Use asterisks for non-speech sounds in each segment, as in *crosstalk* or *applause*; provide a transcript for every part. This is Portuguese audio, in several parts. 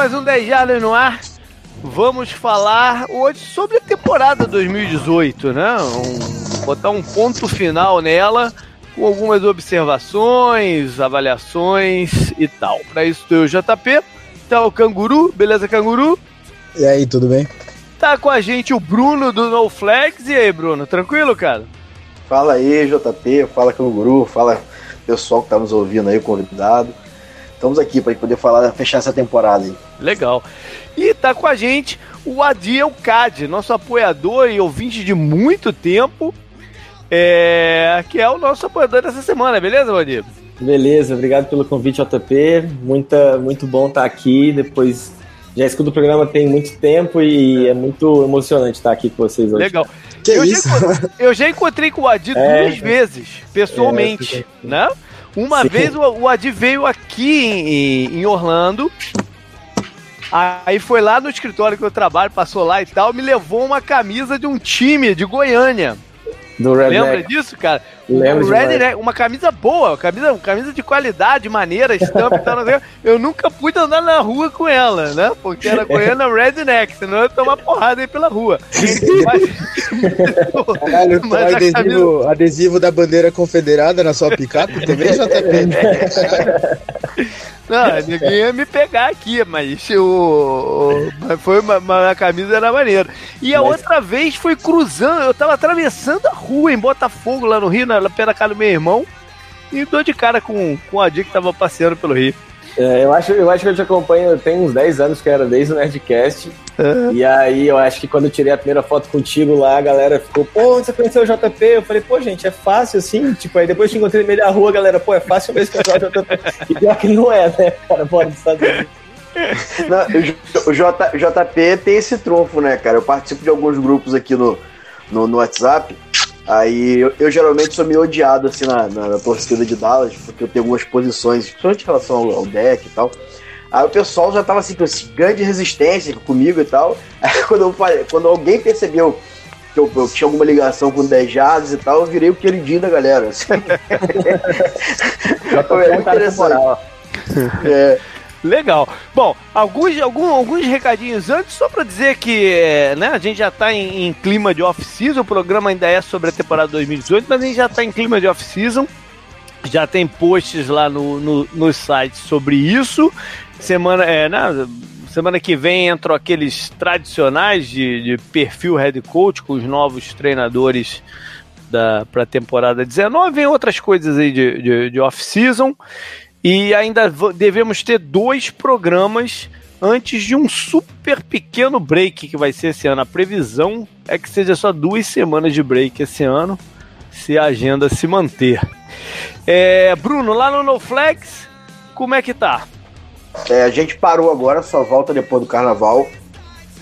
mais um 10 Jardas no ar. Vamos falar hoje sobre a temporada 2018, né? Um, botar um ponto final nela com algumas observações, avaliações e tal. Para isso, tem o JP, tá o Canguru, beleza, Canguru? E aí, tudo bem? Tá com a gente o Bruno do No Flags. E aí, Bruno, tranquilo, cara? Fala aí, JP, fala Canguru, fala pessoal que tá nos ouvindo aí, convidado. Estamos aqui para poder falar, fechar essa temporada aí. Legal. E tá com a gente o Adiel Cad, nosso apoiador e ouvinte de muito tempo, é, que é o nosso apoiador dessa semana, beleza, Vadir? Beleza, obrigado pelo convite, JP. Muita, muito bom estar aqui. Depois já escuto o programa tem muito tempo e é muito emocionante estar aqui com vocês hoje. Legal. eu, Já, eu já encontrei com o Adi *laughs* é, duas vezes, pessoalmente, é, né? Uma Sim. vez o, o Adi veio aqui em, em Orlando. Aí foi lá no escritório que eu trabalho, passou lá e tal, me levou uma camisa de um time de Goiânia. Do Lembra disso, cara? Lembro o Red uma camisa boa, camisa, camisa de qualidade, maneira, estampa e tal. Eu nunca pude andar na rua com ela, né? Porque era Goiânia *laughs* Redneck, senão eu ia tomar porrada aí pela rua. Mas, Caralho, mas adesivo, camisa... adesivo da bandeira confederada na sua picape também, JP? *laughs* Não, ninguém ia me pegar aqui, mas o, foi uma, uma, a camisa era maneira. E a mas... outra vez foi cruzando, eu tava atravessando a rua em Botafogo, lá no Rio, na, pé da casa do meu irmão, e dou de cara com, com a Dick que tava passeando pelo Rio. É, eu, acho, eu acho que eu te acompanho tem uns 10 anos, que era desde o Nerdcast. Uhum. E aí eu acho que quando eu tirei a primeira foto contigo lá, a galera ficou, pô, você conheceu o JP? Eu falei, pô, gente, é fácil assim. Tipo, aí depois que encontrei no meio da rua, a galera, pô, é fácil mesmo conhecer o JP. E pior que não é, né, cara, Unidos. Não, o J, JP tem esse trunfo, né, cara? Eu participo de alguns grupos aqui no, no, no WhatsApp. Aí eu, eu, geralmente sou meio odiado assim na, na, na, torcida de Dallas, porque eu tenho algumas posições, principalmente em relação ao, ao deck e tal. Aí o pessoal já tava assim, com esse grande resistência comigo e tal. *laughs* Aí quando, eu falei, quando alguém percebeu que eu, eu, tinha alguma ligação com 10 jazz e tal, eu virei o queridinho da galera. Assim. *laughs* já tô é interessante. É. Legal. Bom, alguns, alguns, alguns recadinhos antes, só para dizer que é, né, a gente já está em, em, clima de off-season, o programa ainda é sobre a temporada 2018, mas a gente já está em clima de off-season. Já tem posts lá no, no, no site sobre isso. Semana, é, né, semana que vem entram aqueles tradicionais de, de perfil head coach com os novos treinadores para a temporada 19. Vem outras coisas aí de, de, de off-season. E ainda devemos ter dois programas antes de um super pequeno break que vai ser esse ano. A previsão é que seja só duas semanas de break esse ano, se a agenda se manter. É, Bruno, lá no NoFlex, como é que tá? É, a gente parou agora, só volta depois do carnaval.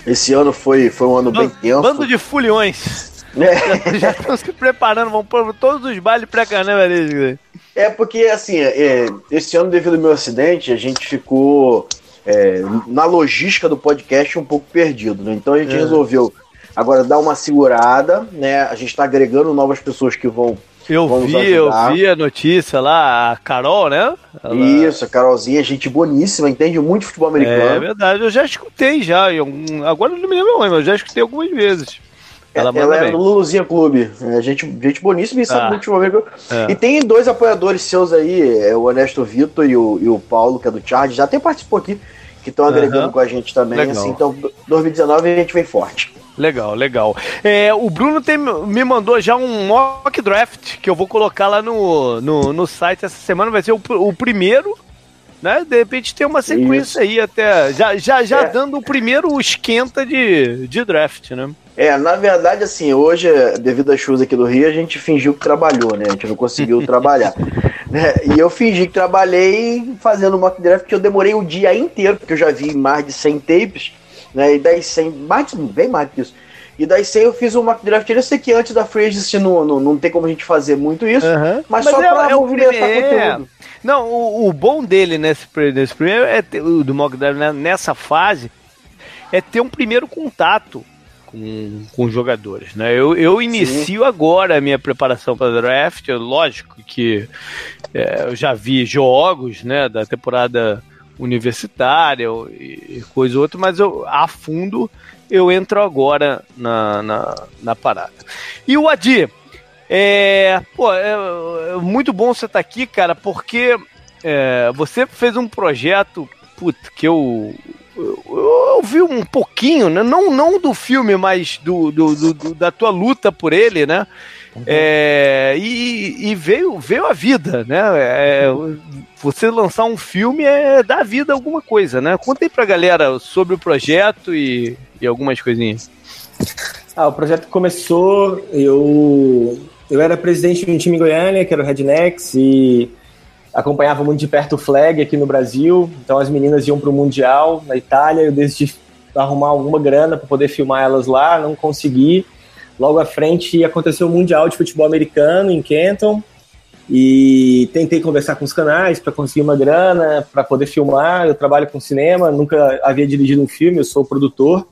Esse ano foi, foi um ano bem tenso. Bando de fulhões. É. *laughs* Já estão se preparando, vão pôr todos os bailes pré-carnaval. É porque, assim, é, esse ano, devido ao meu acidente, a gente ficou é, na logística do podcast um pouco perdido, né? Então a gente é. resolveu agora dar uma segurada, né? A gente está agregando novas pessoas que vão. Eu vão vi, eu vi a notícia lá, a Carol, né? Ela... Isso, a Carolzinha, gente boníssima, entende muito futebol americano. É verdade, eu já escutei já. Agora não me lembro, mas eu já escutei algumas vezes. Ela, ela é do Luluzinha Clube. É gente, gente boníssima e sabe ah, muito. É. E tem dois apoiadores seus aí, é o Ernesto Vitor e o, e o Paulo, que é do Charge, já até participou aqui, que estão agregando uhum. com a gente também. Assim, então, 2019 a gente vem forte. Legal, legal. É, o Bruno tem, me mandou já um mock draft que eu vou colocar lá no, no, no site essa semana. Vai ser o, o primeiro né? De repente tem uma sequência Isso. aí até. Já, já, já é. dando o primeiro esquenta de, de draft, né? É, na verdade, assim, hoje, devido às chuvas aqui do Rio, a gente fingiu que trabalhou, né? A gente não conseguiu *laughs* trabalhar. Né? E eu fingi que trabalhei fazendo mock draft, que eu demorei o dia inteiro, porque eu já vi mais de 100 tapes, né? E daí 100, mais, bem mais do que isso. E daí 100 eu fiz o mock draft. Eu sei que antes da Free Agency não, não, não tem como a gente fazer muito isso, mas, mas, só é, pra é movimentar é, conteúdo. Não, o, o, bom dele nesse, nesse primeiro, é ter, do mock draft né, nessa fase, é ter um primeiro contato com, com os jogadores, né? Eu, eu inicio Sim. agora a minha preparação para draft, lógico que é, eu já vi jogos, né, da temporada universitária e coisa ou outra, mas eu a fundo eu entro agora na, na, na parada. E o Adi, é, pô, é, é muito bom você estar tá aqui, cara, porque é, você fez um projeto, que eu, eu, eu, vi um pouquinho, né? não, não do filme, mas do, do, do, do da tua luta por ele, né? Uhum. É, e, e, veio, veio a vida, né? É, você lançar um filme é dar vida a alguma coisa, né? Conta aí pra galera sobre o projeto e, e algumas coisinhas. Ah, o projeto começou, eu, eu era presidente de um time em Goiânia, que era o Rednecks, e acompanhava muito de perto o flag aqui no Brasil, então as meninas iam para o Mundial na Itália, eu decidi arrumar alguma grana para poder filmar elas lá, não consegui, Logo à frente aconteceu o Mundial de Futebol Americano em Canton e tentei conversar com os canais para conseguir uma grana, para poder filmar. Eu trabalho com cinema, nunca havia dirigido um filme, eu sou produtor.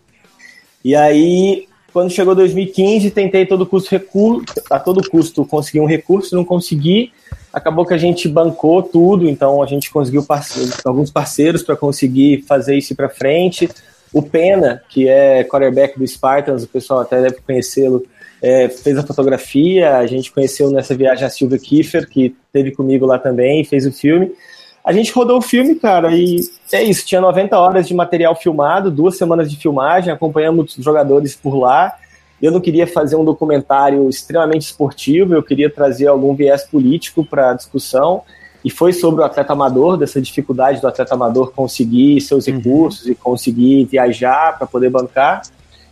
E aí, quando chegou 2015, tentei todo custo recurso, a todo custo conseguir um recurso, não consegui. Acabou que a gente bancou tudo, então a gente conseguiu parceiros, alguns parceiros para conseguir fazer isso para frente. O Pena, que é quarterback do Spartans, o pessoal até deve conhecê-lo, é, fez a fotografia. A gente conheceu nessa viagem a Silvia Kiefer, que teve comigo lá também, fez o filme. A gente rodou o filme, cara, e é isso. Tinha 90 horas de material filmado, duas semanas de filmagem, acompanhamos os jogadores por lá. Eu não queria fazer um documentário extremamente esportivo, eu queria trazer algum viés político para a discussão e foi sobre o atleta amador, dessa dificuldade do atleta amador conseguir seus uhum. recursos e conseguir viajar para poder bancar.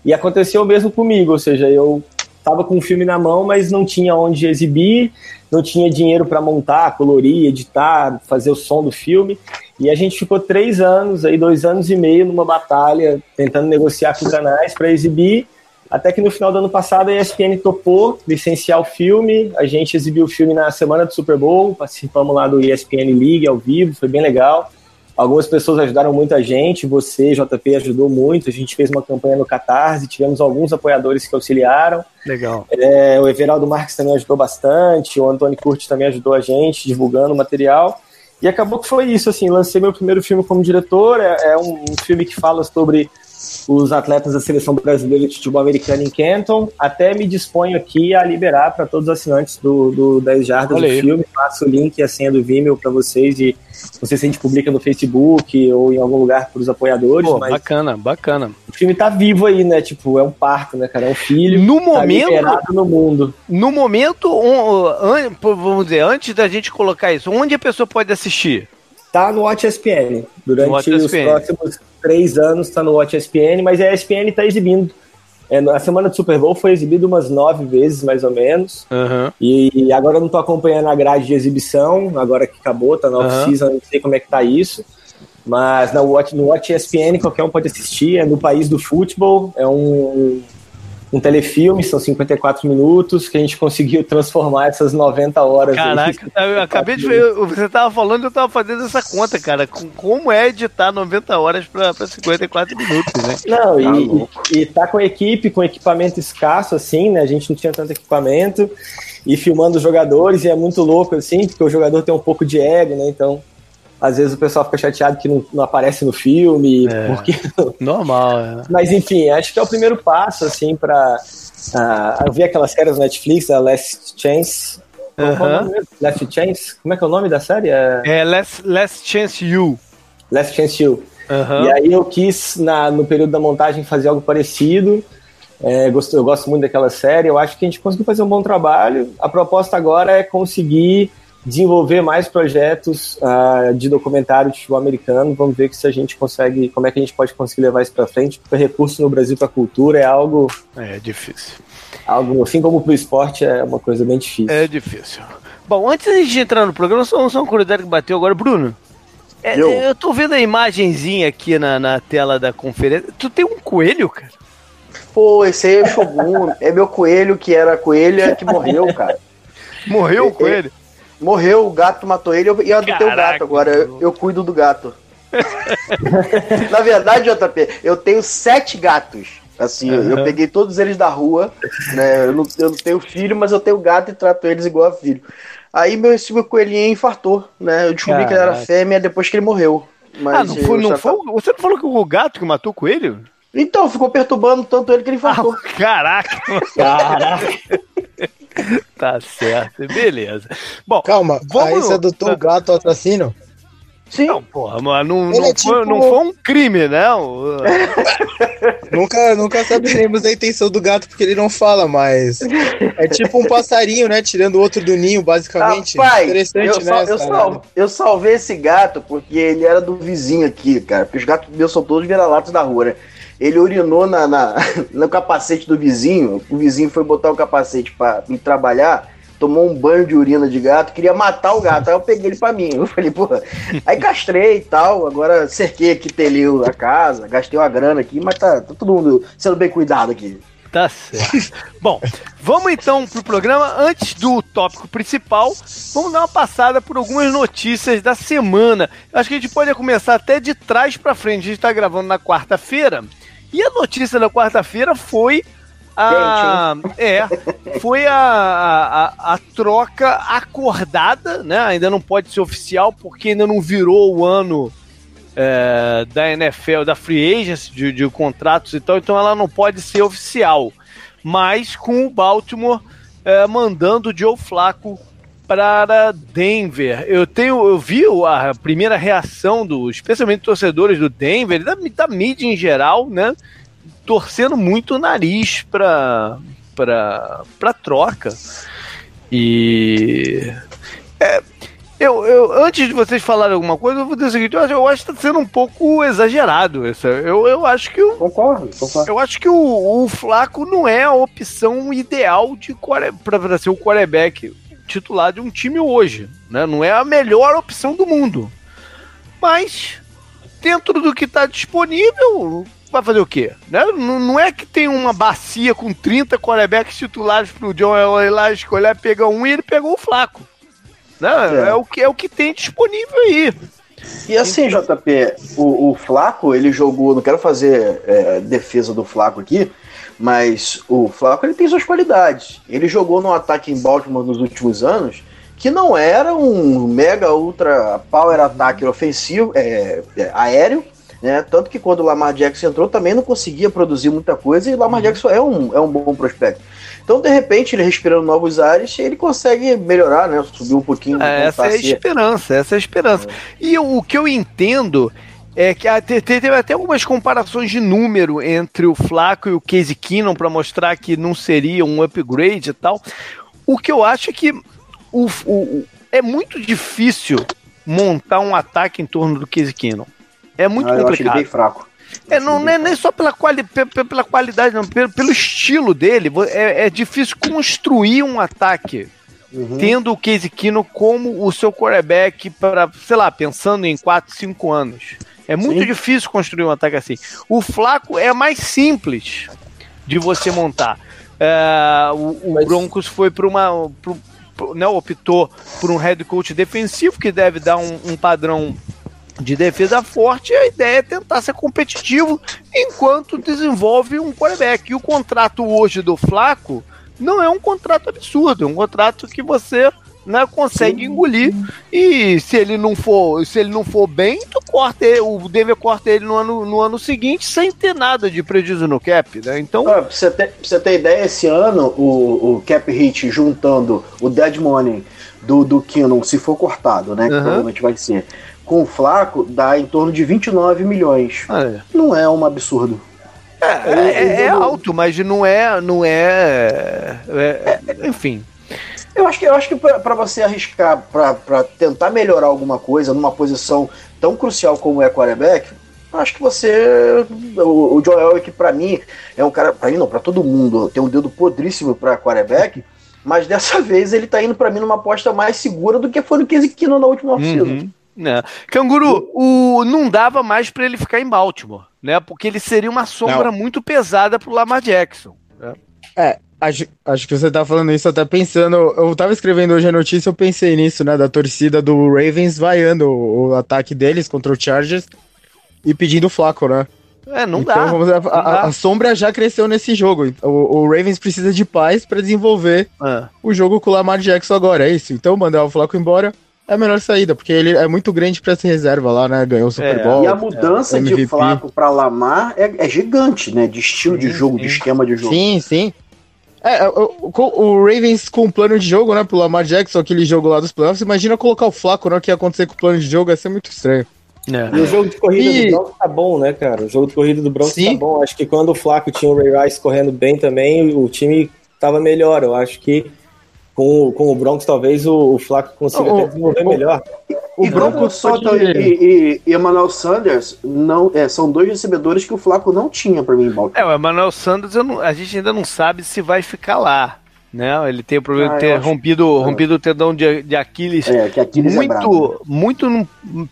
E aconteceu o mesmo comigo, ou seja, eu estava com o filme na mão, mas não tinha onde exibir, não tinha dinheiro para montar, colorir, editar, fazer o som do filme. E a gente ficou três anos, aí dois anos e meio numa batalha, tentando negociar com canais para exibir. Até que no final do ano passado a ESPN topou licenciar o filme, a gente exibiu o filme na semana do Super Bowl, participamos lá do ESPN League ao vivo, foi bem legal. Algumas pessoas ajudaram muito a gente, você, JP, ajudou muito. A gente fez uma campanha no Catarse, tivemos alguns apoiadores que auxiliaram. Legal. É, o Everaldo Marques também ajudou bastante, o Antônio Curti também ajudou a gente, divulgando o material. E acabou que foi isso, assim, lancei meu primeiro filme como diretor, é, é um, um filme que fala sobre os atletas da seleção brasileira de futebol americano em Canton. Até me disponho aqui a liberar para todos os assinantes do, do 10 Jardas do filme. Passo o link e a senha do Vimeo para vocês e não sei se a gente publica no Facebook ou em algum lugar para os apoiadores. Pô, bacana, bacana. O filme tá vivo aí, né? Tipo, é um parto, né, cara? É um filho. No tá momento. no mundo. No momento, um, vamos dizer, antes da gente colocar isso, onde a pessoa pode assistir? Tá no Watch ESPN. Durante Watch os ESPN. próximos três anos está no Watch ESPN, mas a ESPN está exibindo. É, a semana do Super Bowl foi exibido umas nove vezes, mais ou menos. Uhum. E, agora eu não estou acompanhando a grade de exibição, agora que acabou, tá na uhum. off-season, não sei como é que tá isso. Mas na Watch, no Watch ESPN qualquer um pode assistir, é no país do futebol, é um, um telefilme, são 54 minutos, que a gente conseguiu transformar essas 90 horas. Caraca, aí, eu *laughs* acabei de ver, você tava falando, eu tava fazendo essa conta, cara, com como é editar 90 horas para 54 minutos, né? Não, tá e, e tá com equipe, com equipamento escasso, assim, né? A gente não tinha tanto equipamento, e filmando os jogadores, e é muito louco, assim, porque o jogador tem um pouco de ego, né? Então às vezes o pessoal fica chateado que não, não aparece no filme, é, porque... Normal, é. Mas enfim, acho que é o primeiro passo, assim, para uh, eu vi aquelas séries na Netflix, a Last Chance. Uh -huh. Last Chance? Como é que é o nome da série? É, é Last, Last Chance You. Last Chance You. E aí eu quis, na, no período da montagem, fazer algo parecido. É, gosto, eu gosto muito daquela série. Eu acho que a gente conseguiu fazer um bom trabalho. A proposta agora é conseguir desenvolver mais projetos uh, de documentário de futebol americano. Vamos ver se a gente consegue, como é que a gente pode conseguir levar isso para frente, porque recurso no Brasil para a cultura é algo é difícil. Algo assim como para o esporte é uma coisa bem difícil. É difícil. Bom, antes de entrar no programa, só, só uma curiosidade que bateu agora, Bruno. É, eu. eu tô vendo a imagenzinha aqui na, na tela da conferência. Tu tem um coelho, cara? Pô, esse aí é o Shogun. é meu coelho que era coelha que morreu, cara. *laughs* Morreu o coelho? Morreu, o gato matou ele e eu adotei o gato agora. Eu, eu cuido do gato. *laughs* Na verdade, JP, eu tenho sete gatos. Assim, uhum. eu, eu, peguei todos eles da rua, né? Eu não, eu não, tenho filho, mas eu tenho gato e trato eles igual a filho. Aí meu, esse meu coelhinho infartou, né? Eu descobri Caraca. que ele era fêmea depois que ele morreu. Mas ah, não foi, não foi, você não falou que o gato que matou o coelho? Então, ficou perturbando tanto ele que ele infartou. Ah, caraca! Caraca! *laughs* tá certo, beleza. Bom, calma, vamos... aí você adotou o gato assassino? Sim. Não, porra, mas não, não, é tipo... foi, não foi um crime, né? *laughs* nunca, nunca saberemos a intenção do gato porque ele não fala, mas é tipo um passarinho, né? Tirando o outro do ninho, basicamente. Rapaz, Interessante, eu, né? Eu, salve, eu, salvei esse gato porque ele era do vizinho aqui, cara. Porque os gatos meus são todos vira-latos da rua, né? Ele urinou na, na, *laughs* no capacete do vizinho. O vizinho foi botar o capacete para ir trabalhar tomou um banho de urina de gato, queria matar o gato. Aí eu peguei ele pra mim. Eu falei, porra. Aí castrei e tal. Agora cerquei aqui, teleu a casa, gastei uma grana aqui, mas tá, tá todo mundo sendo bem cuidado aqui. Tá certo. *laughs* Bom, vamos então pro programa. Antes do tópico principal, vamos dar uma passada por algumas notícias da semana. Acho que a gente pode começar até de trás para frente. A gente tá gravando na quarta-feira. E a notícia da quarta-feira foi a, é, foi a, a, a, troca acordada, né? Ainda não pode ser oficial porque ainda não virou o ano é, da NFL, da Free Agency, de, de contratos e tal, então ela não pode ser oficial. Mas com o Baltimore é, mandando o Joe Flaco para Denver. Eu tenho, eu vi a primeira reação do, especialmente torcedores do Denver, da, da mídia em geral, né? torcendo muito o nariz para para para troca. E é, eu, eu, antes de vocês falarem alguma coisa, eu vou dizer o seguinte: eu acho, eu acho que está sendo um pouco exagerado. Essa, eu, eu acho que o, concordo, concordo. Eu acho que o, o Flaco não é a opção ideal de para ser o quarterback titular de um time hoje. Né? Não é a melhor opção do mundo. Mas, dentro do que está disponível, vai fazer o quê? Né? Não, não é que tem uma bacia com 30 quarterbacks titulares pro John Elway lá escolher, pegar um e ele pegou o flaco. Né? É. é. o, que, é o que tem disponível aí. E assim, JP, o, o Flaco, ele jogou, não quero fazer é, defesa do Flaco aqui, mas o Flaco ele tem suas qualidades. Ele jogou no ataque em Baltimore nos últimos anos, que não era um mega ultra power ataque ofensivo, é, é, aéreo, né? Tanto que quando o Lamar Jackson entrou também não conseguia produzir muita coisa e o Lamar uhum. Jackson é um, é um bom prospecto. Então, de repente, ele respirando novos ares, ele consegue melhorar, né? Subir um pouquinho. É, essa é a esperança, essa é a esperança. É. E o, o que eu entendo é que teve até algumas comparações de número entre o Flaco e o Casey Keenum para mostrar que não seria um upgrade e tal. O que eu acho é que o, o, é muito difícil montar um ataque em torno do Casey Keenum. É muito ah, complicado. bem fraco. É, não, não é nem só pela, quali pela qualidade, não, pelo, pelo estilo dele. É, é difícil construir um ataque uhum. tendo o Casey Kino como o seu quarterback para, sei lá, pensando em 4, 5 anos. É muito Sim. difícil construir um ataque assim. O Flaco é mais simples de você montar. É, o, o Mas... Broncos foi para uma. Pro, pro, né, optou por um head coach defensivo que deve dar um, um padrão de defesa forte, a ideia é tentar ser competitivo enquanto desenvolve um quarterback. E o contrato hoje do Flaco não é um contrato absurdo, é um contrato que você né, consegue Sim. engolir. E se ele não for, se ele não for bem, tu corta ele, o Denver corta ele no ano, no ano seguinte sem ter nada de prejuízo no cap, né? Então, ah, pra, você ter, pra você ter ideia, esse ano o, o cap hit juntando o dead money do, do Kinnon, se for cortado, né? Que provavelmente vai ser com o Flaco dá em torno de 29 milhões. Ah, é. Não é um absurdo. É, é, é, alto, mas não é, não é, é, enfim. Eu acho que, eu acho que para você arriscar, para tentar melhorar alguma coisa numa posição tão crucial como é quarterback, acho que você, o, o Joel que para mim é um cara, para mim não, para todo mundo, tem um dedo podríssimo para quarterback. Mas dessa *laughs* vez ele tá indo para mim numa aposta mais segura do que foi no Casey Kino na última oficina. Uhum. Né? Canguru, o, não dava mais para ele ficar em Baltimore, né? Porque ele seria uma sombra não. muito pesada pro Lamar Jackson. Né? É, acho, acho que você tá falando isso até pensando. Eu tava escrevendo hoje a notícia, eu pensei nisso, né? Da torcida do Ravens vaiando o, o ataque deles contra o Chargers e pedindo o Flaco, né? É, não então, dá. Vamos, a, a, a, sombra já cresceu nesse jogo. O, o Ravens precisa de paz para desenvolver é. o jogo com o Lamar Jackson agora. É isso. Então mandar o Flaco embora é a melhor saída, porque ele é muito grande para ser reserva lá, né? Ganhou o Super é. Bowl. E a mudança é, de Flaco para Lamar é, é, gigante, né? De estilo sim, de jogo, sim. de esquema de jogo. Sim, sim. É, é o, o, Ravens com plano de jogo, né? Pro Lamar Jackson, aquele jogo lá dos playoffs. Imagina colocar o Flaco, né? O que ia acontecer com o plano de jogo, ia ser muito estranho. É. E o jogo de corrida e... do Broncos tá bom, né, cara? O jogo de corrida do Broncos Sim. tá bom. Acho que quando o Flaco tinha o Ray Rice correndo bem também, o time tava melhor. Eu acho que com, com o Broncos talvez o, o Flaco consiga até desenvolver o, melhor. O, o Broncos Sota e, e, e Emmanuel Sanders não, é, são dois recebedores que o Flaco não tinha para mim em É, o Emmanuel Sanders não, a gente ainda não sabe se vai ficar lá. Né? Ele tem o problema ah, de ter rompido, rompido o tendão de, de Aquiles, é, que Aquiles muito, é muito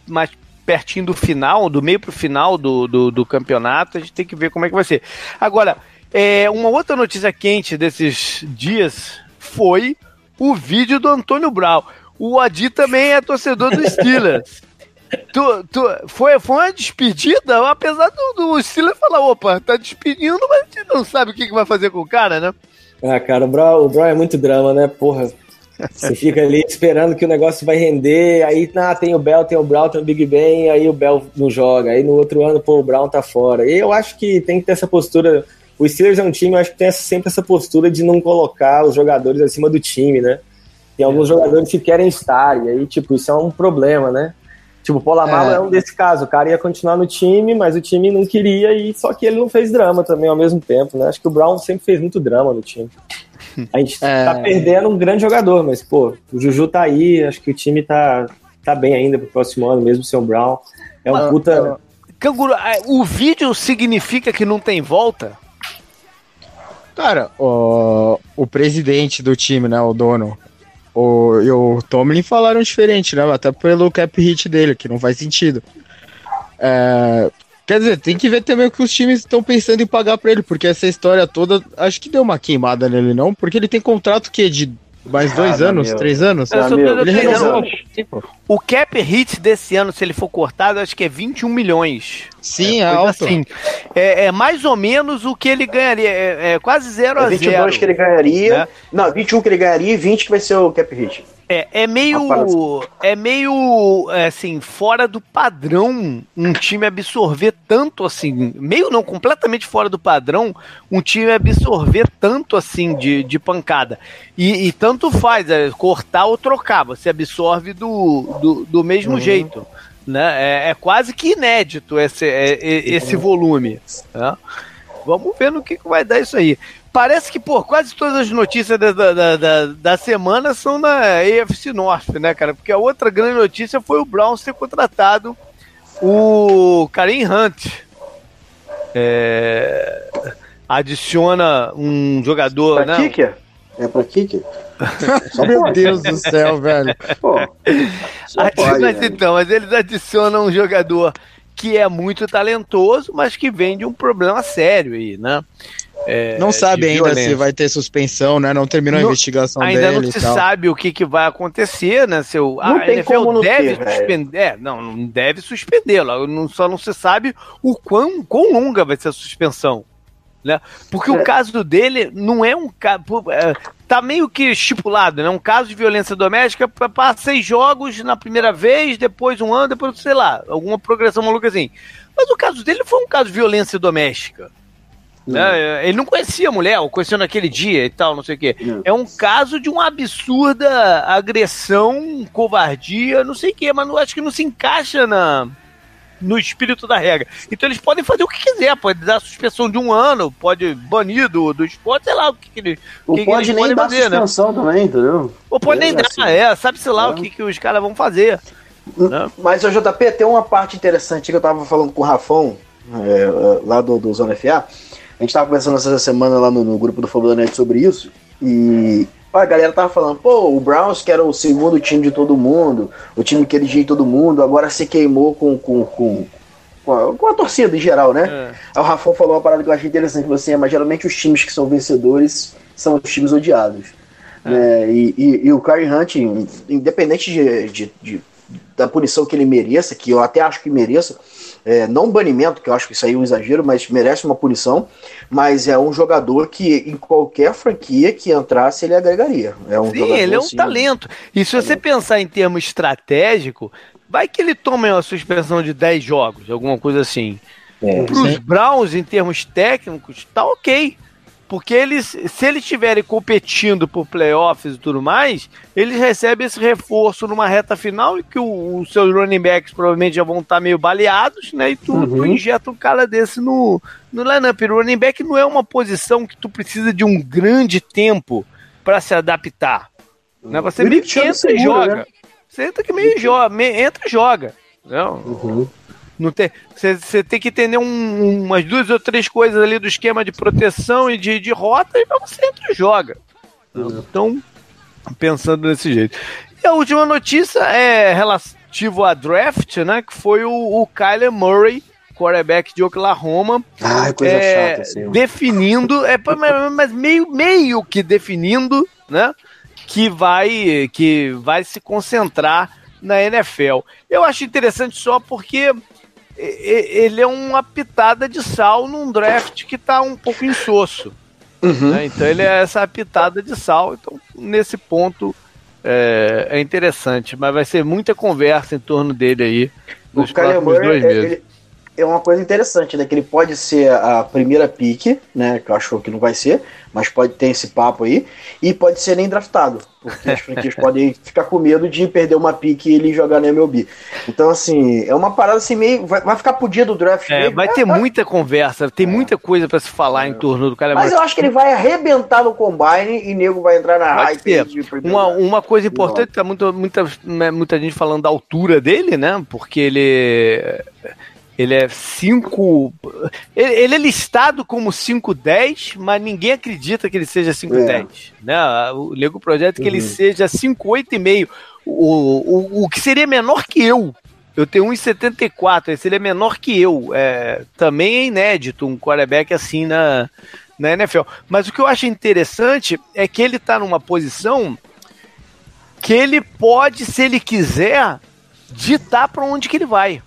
mais pertinho do final, do meio pro final do, do, do, campeonato, a gente tem que ver como é que vai ser. Agora, é, uma outra notícia quente desses dias foi o vídeo do Antônio Brown. O Adi também é torcedor do Steelers. tu, tu, foi, foi uma despedida, apesar do, do Steelers falar, opa, tá despedindo, mas a gente não sabe o que, que vai fazer com o cara, né? Ah, cara, o Brown, o é muito drama, né? Porra, você fica ali esperando que o negócio vai render, aí ah, tem o Bell, tem o Brown, tem o Big Ben, aí o Bell não joga, aí no outro ano, pô, o Brown tá fora. E eu acho que tem que ter essa postura. O Steelers é um time, eu acho que tem sempre essa postura de não colocar os jogadores acima do time, né? Tem alguns é. jogadores que querem estar, e aí, tipo, isso é um problema, né? Tipo, o Polamalo é. é um desse caso, o cara ia continuar no time, mas o time não queria, e só que ele não fez drama também ao mesmo tempo, né? Acho que o Brown sempre fez muito drama no time. A gente *laughs* é... tá perdendo um grande jogador, mas, pô, o Juju tá aí, acho que o time tá, tá bem ainda pro próximo ano, mesmo sem o Brown. É um puta. Canguru, o vídeo significa que não tem volta? Cara, o, o presidente do time, né, o dono, o, e o Tomlin falaram diferente, né, até pelo cap hit dele, que não faz sentido. É, Quer dizer, tem que ver também o que os times estão pensando em pagar para ele, porque essa história toda, acho que deu uma queimada nele, não? Porque ele tem contrato que de mais dois ah, anos, meu. três anos? É, ele renovou. O cap hit desse ano, se ele for cortado, acho que é 21 milhões. Sim, é, é alto. Assim. É, é, mais ou menos o que ele ganharia. É, é quase 0 é a 22 zero. que ele ganharia. Né? Não, 21 que ele ganharia e 20 que vai ser o cap hit. É, é meio. É meio. É, assim, fora do padrão um time absorver tanto assim. Meio não, completamente fora do padrão um time absorver tanto assim de, de pancada. E, e tanto faz, é, cortar ou trocar. Você absorve do, do, do mesmo uhum. jeito. Né? É, é, quase que inédito esse, é, é esse volume. Né? Vamos ver no que, que vai dar isso aí parece que, pô, quase todas as notícias da, da, da, da, semana são na AFC North, né, cara? Porque a outra grande notícia foi o Browns ter contratado o Karim Hunt. É, adiciona um jogador, pra né? Kicker? É pra Kicker? *laughs* Meu Deus do céu, velho. Pô, *laughs* pode, mas, né? então, mas eles adicionam um jogador que é muito talentoso, mas que vem de um problema sério aí, né? É, não sabe ainda violência. se vai ter suspensão, né? Não terminou a investigação ainda dele. Ainda não se sabe o que, que vai acontecer, né? Seu, não a tem NFL como não deve ter, suspender. É, não, não deve suspendê-lo. Não, só não se sabe o quão, quão longa vai ser a suspensão. Né? Porque é. o caso dele não é um caso. Tá meio que estipulado, né? Um caso de violência doméstica para seis jogos na primeira vez, depois um ano, depois, sei lá, alguma progressão maluca assim. Mas o caso dele foi um caso de violência doméstica. Né? Ele não conhecia a mulher, ou conheceu naquele dia e tal, não sei o quê. É um caso de uma absurda agressão, covardia, não sei o quê, mas não, acho que não se encaixa na, no espírito da regra. Então eles podem fazer o que quiser, pode dar suspensão de um ano, pode banir do, do esporte, sei lá o que, que, ele, o que, pode que nem dar fazer, né? suspensão né? também, entendeu? Ou pode é, nem dar, assim. é, sabe-se lá é. o que, que os caras vão fazer. Né? Mas o JP tem uma parte interessante que eu tava falando com o Rafão, é, lá do, do Zona FA, a gente tava conversando essa semana lá no, no grupo do Fórmula Net sobre isso. E a galera tava falando, pô, o Browns, que era o segundo time de todo mundo, o time que elegia todo mundo, agora se queimou com, com, com, com, a, com a torcida em geral, né? É. Aí o Rafão falou uma parada que eu achei interessante, você, mas geralmente os times que são vencedores são os times odiados. É. Né? E, e, e, o Kyrie Hunt, independente de, de, de da punição que ele mereça, que eu até acho que mereça. É, não banimento, que eu acho que isso aí é um exagero, mas merece uma punição. Mas é um jogador que em qualquer franquia que entrasse ele agregaria. É um Sim, ele é um assim, talento. E se você pensar em termos estratégico, vai que ele tome uma suspensão de 10 jogos, alguma coisa assim. É, Para os Browns, em termos técnicos, tá ok. Porque eles, se eles estiverem competindo por playoffs e tudo mais, eles recebem esse reforço numa reta final e que os seus running backs provavelmente já vão estar meio baleados, né? E tu, uhum. tu injeta um cara desse no, no lineup. O running back não é uma posição que tu precisa de um grande tempo para se adaptar. Né? Você meio que entra e joga. Né? Você entra que meio joga, entra e joga. Não. Uhum. Não tem, você, tem que entender um, umas duas ou três coisas ali do esquema de proteção e de, de rota e você entra e joga. Então, pensando desse jeito. E a última notícia é relativo a draft, né? Que foi o, o Kyler Murray, quarterback de Oklahoma. Ah, coisa é, chata, assim. Definindo, é, mas meio, meio que definindo, né? Que vai, que vai se concentrar na NFL. Eu acho interessante só porque ele é uma pitada de sal num draft que está um pouco insosso. Uhum. Né? Então ele é essa pitada de sal. Então, nesse ponto é, é, interessante, mas vai ser muita conversa em torno dele aí nos o próximos dois meses. Ele, é uma coisa interessante, né? Que ele pode ser a primeira pique, né? Que eu acho que não vai ser, mas pode ter esse papo aí, e pode ser nem draftado, porque as franquias *laughs* podem ficar com medo de perder uma pique e ele jogar na MLB. Então, assim, é uma parada assim meio. Vai, vai ficar pro dia do draft. É, vai ter muita conversa, tem muita coisa para se falar é. em torno do cara. Mas eu acho que ele vai arrebentar no combine e nego vai entrar na hype. Uma, uma coisa importante, tá muito, muita, né, muita gente falando da altura dele, né? Porque ele ele é 5. Ele, ele, é listado como 5'10, mas ninguém acredita que ele seja 5'10. É. Né? O Lego projeta uhum. que ele uhum. seja 5'8,5. O, o, o que seria menor que eu. Eu tenho 1,74, esse ele é menor que eu. É, também é inédito um quarterback assim na, na NFL. Mas o que eu acho interessante é que ele está numa posição que ele pode, se ele quiser, ditar para onde que ele vai.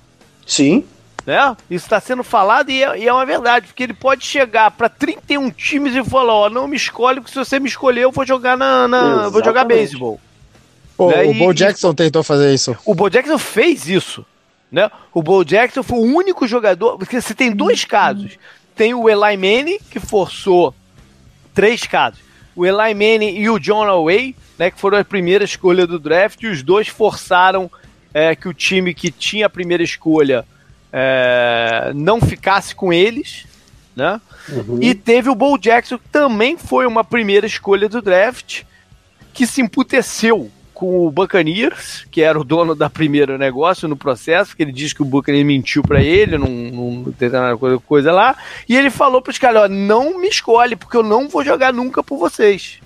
Sim. Né? Isso está sendo falado e é, e é, uma verdade, porque ele pode chegar para 31 times e falar: Ó, não me escolhe, porque se você me escolher, eu vou jogar na. na vou jogar beisebol. né? O Bo Jackson tentou fazer isso. O Bo Jackson fez isso. Né? O Bo Jackson foi o único jogador. Porque você tem dois casos. Tem o Eli Manning, que forçou três casos. O Eli Manning e o John Away, né, que foram a primeira escolha do draft, e os dois forçaram é, que o time que tinha a primeira escolha é, não ficasse com eles, né? Uhum. E teve o Bo Jackson, que também foi uma primeira escolha do draft, que se emputeceu com o Buccaneers, que era o dono da primeira negócio no processo, que ele diz que o Buccaneers mentiu para ele, não, não determinada coisa, coisa lá, e ele falou para os caras, ó, não me escolhe, porque eu não vou jogar nunca por vocês.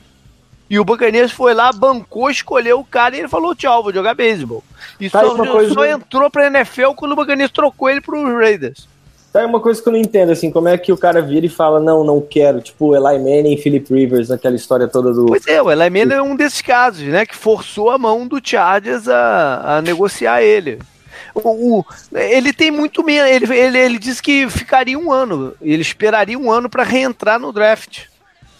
E o Buccaneers foi lá, bancou, escolheu o cara e ele falou: tchau, vou jogar beisebol. E tá só, coisa... só entrou pra NFL quando o Buccaneers trocou ele pros Raiders. Tá uma coisa que eu não entendo, assim, como é que o cara vira e fala, não, não quero, tipo Eli Manning e Philip Rivers, aquela história toda do... Pois é, o Eli Manning é um desses casos, né, que forçou a mão do Chargers a, a negociar ele. O, o, ele tem muito menos, ele, ele, ele disse que ficaria um ano, ele esperaria um ano para reentrar no draft,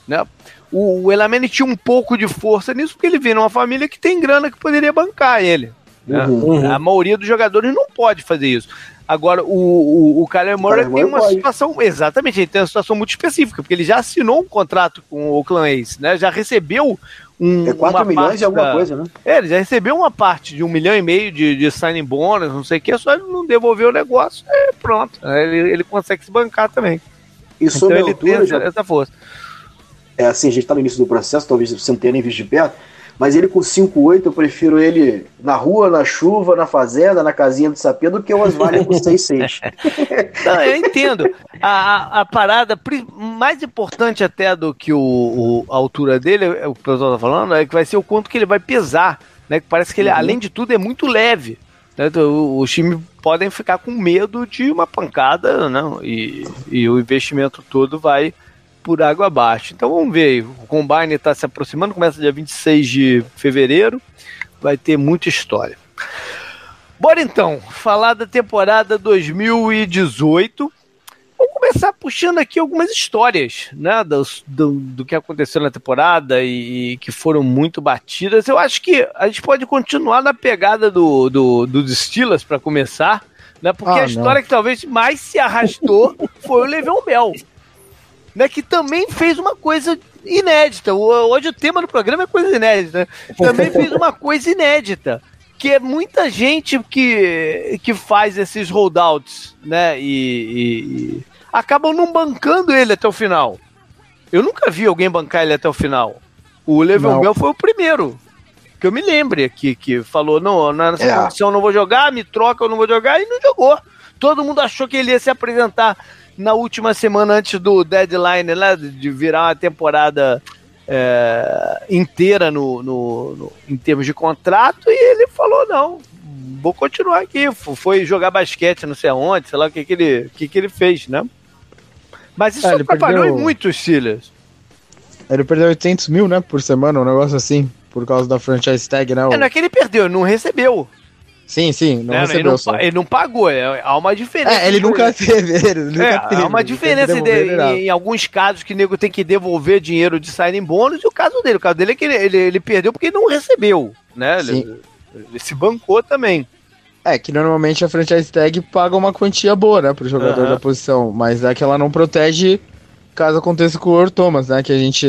né, o, o Elamene tinha um pouco de força nisso, porque ele vem numa família que tem grana que poderia bancar ele. Né? Uhum. A maioria dos jogadores não pode fazer isso. Agora, o, o, o Kyler Murray tem uma pode. situação. Exatamente, ele tem uma situação muito específica, porque ele já assinou um contrato com o Oakland Ace, né? Já recebeu um. É 4 milhões de alguma coisa, né? É, ele já recebeu uma parte de um milhão e meio de, de signing bônus, não sei o que, só ele não devolveu o negócio, é pronto. Ele, ele consegue se bancar também. E sobre então, ele altura, tem essa, já... essa força é assim, a gente está no início do processo, talvez você não tenha nem visto de perto, mas ele com 5,8 eu prefiro ele na rua, na chuva, na fazenda, na casinha do sapê, do que o Osvaldo com *laughs* 6,6. *laughs* Não, eu entendo. A, a, a, parada mais importante até do que o, o, a altura dele, é o pessoal está falando, é que vai ser o quanto que ele vai pesar. Né? Que parece que ele, uhum. além de tudo, é muito leve. Né? Então, os times podem ficar com medo de uma pancada? Né? E, e o investimento todo vai por água abaixo. Então vamos ver, o Combine está se aproximando, começa dia 26 de fevereiro, vai ter muita história. Bora então, falar da temporada 2018. Vamos começar puxando aqui algumas histórias, né, do, do, do que aconteceu na temporada e, e, que foram muito batidas. Eu acho que a gente pode continuar na pegada do, do, dos Steelers para começar, né, porque ah, a história não. que talvez mais se arrastou *laughs* foi o Le'Veon Bell, né, que também fez uma coisa inédita. Hoje o tema do programa é coisa inédita. Né? Também *laughs* fez uma coisa inédita que é muita gente que, que faz esses holdouts, né? E, e, e, acabam não bancando ele até o final. Eu nunca vi alguém bancar ele até o final. O Level Bell foi o primeiro. Que eu me lembre aqui, que falou: não, nessa é. condição eu não vou jogar, me troca, eu não vou jogar, e não jogou. Todo mundo achou que ele ia se apresentar na última semana antes do deadline, né? De virar uma temporada é, inteira no, no, no, em termos de contrato e ele falou: não, vou continuar aqui. Foi jogar basquete, não sei aonde, sei lá o que, que, ele, que, que ele fez, né? Mas isso é, atrapalhou perdeu... muito os Steelers. Ele perdeu 800 mil, né, por semana, um negócio assim, por causa da franchise tag, né? O... É, não é que ele perdeu, não recebeu. Sim, sim, não é, recebeu ele, não, ele não pagou, é, há uma diferença. É, ele nunca teve. *laughs* Ele nunca é, teve, há uma diferença de, em, em, alguns casos que o nego tem que devolver dinheiro de signing bônus, e o caso dele, o caso dele é que ele, ele, ele perdeu porque não recebeu, né? Ele, ele, se bancou também. É, que normalmente a franchise tag paga uma quantia boa, né, pro jogador uhum. da posição, mas é que ela não protege caso aconteça com o Earl Thomas, né, que a gente,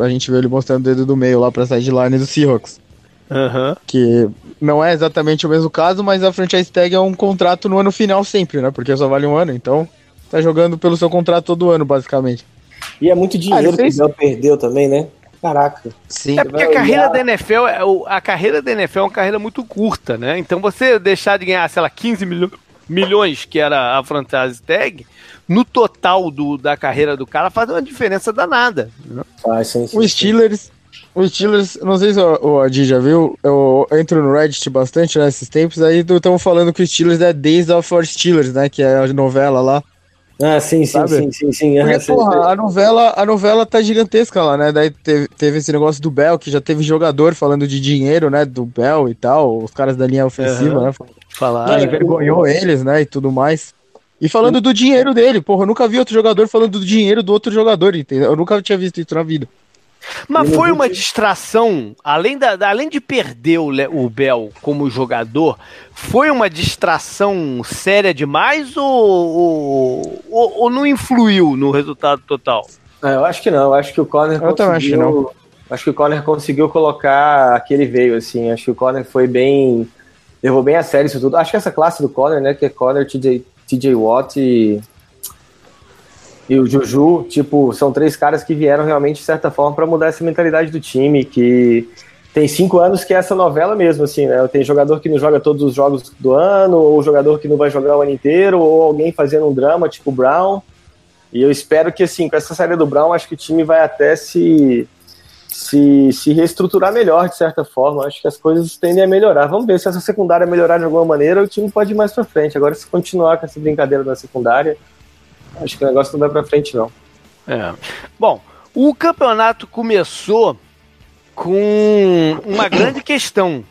a gente viu ele mostrando o dedo do meio lá pra sideline do Seahawks. Uhum. Que não é exatamente o mesmo caso, mas a franchise tag é um contrato no ano final sempre, né? Porque só vale um ano, então tá jogando pelo seu contrato todo ano, basicamente. E é muito dinheiro ah, que o Bell perdeu também, né? Caraca. Sim. É porque a carreira da NFL, é a carreira da NFL é uma carreira muito curta, né? Então você deixar de ganhar, sei lá, 15 milho milhões, que era a franchise tag, no total do, da carreira do cara faz uma diferença danada. Né? Ah, sim, sim, o Steelers, os Steelers, não sei se o, Adi já viu, eu entro no Reddit bastante nesses né, tempos, aí estamos falando que o Steelers é Days of Our Steelers, né, que é a novela lá. Ah, sim, sim, sim, sim, sim. Porque, porra, a novela, a novela tá gigantesca lá, né? Daí teve, teve esse negócio do Bell, que já teve jogador falando de dinheiro, né? Do Bell e tal, os caras da linha ofensiva, uhum. né? Falaram. Que envergonhou eles, né? E tudo mais. E falando do dinheiro dele, porra, eu nunca vi outro jogador falando do dinheiro do outro jogador, entendeu? Eu nunca tinha visto isso na vida. Mas foi uma distração, além, da, além de perder o, o Bell como jogador, foi uma distração séria demais ou, ou, ou, ou não influiu no resultado total? É, eu acho que não, eu acho que o Conner eu conseguiu. Acho, não. acho que o Conner conseguiu colocar aquele veio, assim. Acho que o Conner foi bem. levou bem a sério isso tudo. Acho que essa classe do Conner, né? Que é Conner, TJ, TJ Watt e e o Juju, tipo, são três caras que vieram realmente, de certa forma, para mudar essa mentalidade do time, que tem cinco anos que é essa novela mesmo, assim, né? Tem jogador que não joga todos os jogos do ano, ou jogador que não vai jogar o ano inteiro, ou alguém fazendo um drama, tipo o Brown. E eu espero que, assim, com essa saída do Brown, acho que o time vai até se, se, se reestruturar melhor, de certa forma. Acho que as coisas tendem a melhorar. Vamos ver se essa secundária melhorar de alguma maneira, o time pode ir mais pra frente. Agora, se continuar com essa brincadeira da secundária, Acho que o negócio não vai para frente, não. É. Bom, o campeonato começou com uma grande *coughs* questão,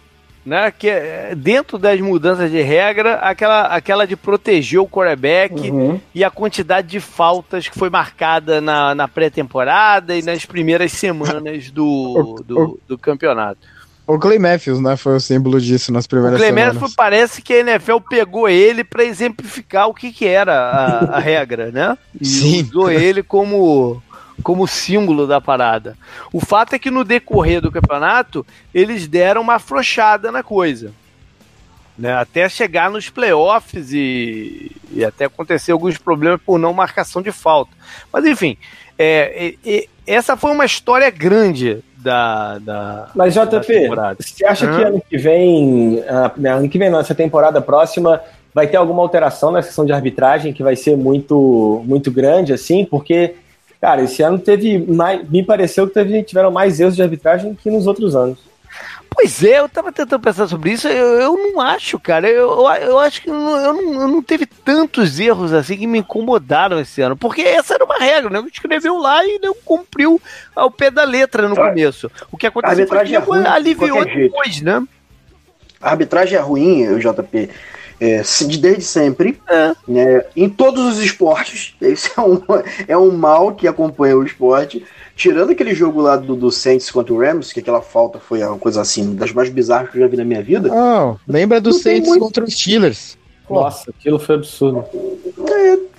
né? Que é dentro das mudanças de regra, aquela, aquela de proteger o quarterback uhum. e a quantidade de faltas que foi marcada na, na pré-temporada e nas primeiras semanas do, *coughs* do, do campeonato. O Clay Matthews, né, foi o símbolo disso nas primeiras o Clay semanas. Matthews parece que a NFL pegou ele para exemplificar o que, que era a, a *laughs* regra, né? E Sim. usou ele como como símbolo da parada. O fato é que no decorrer do campeonato eles deram uma afrouxada na coisa. Né, até chegar nos playoffs e, e até acontecer alguns problemas por não marcação de falta. Mas enfim, é, é, essa foi uma história grande da. da Mas, JP, você acha que ano que vem, uh, ano que vem, nossa temporada próxima, vai ter alguma alteração na sessão de arbitragem que vai ser muito, muito grande, assim? Porque, cara, esse ano teve mais. Me pareceu que teve, tiveram mais erros de arbitragem que nos outros anos. Pois é, eu tava tentando pensar sobre isso, eu, eu não acho, cara. Eu, eu, eu acho que eu não, eu não teve tantos erros assim que me incomodaram esse ano. Porque essa era uma regra, né? Escreveu lá e não cumpriu ao pé da letra no começo. O que aconteceu foi que é ruim, aliviou depois, né? A arbitragem é ruim, o JP, é, desde sempre, é. né, em todos os esportes. *laughs* Esse é um, é um mal que acompanha o esporte. Tirando aquele jogo lá do, do Saints contra o Rams, que aquela falta foi uma coisa assim, das mais bizarras que eu já vi na minha vida. Não, lembra do Saints muito... contra os Steelers. Nossa, aquilo foi absurdo.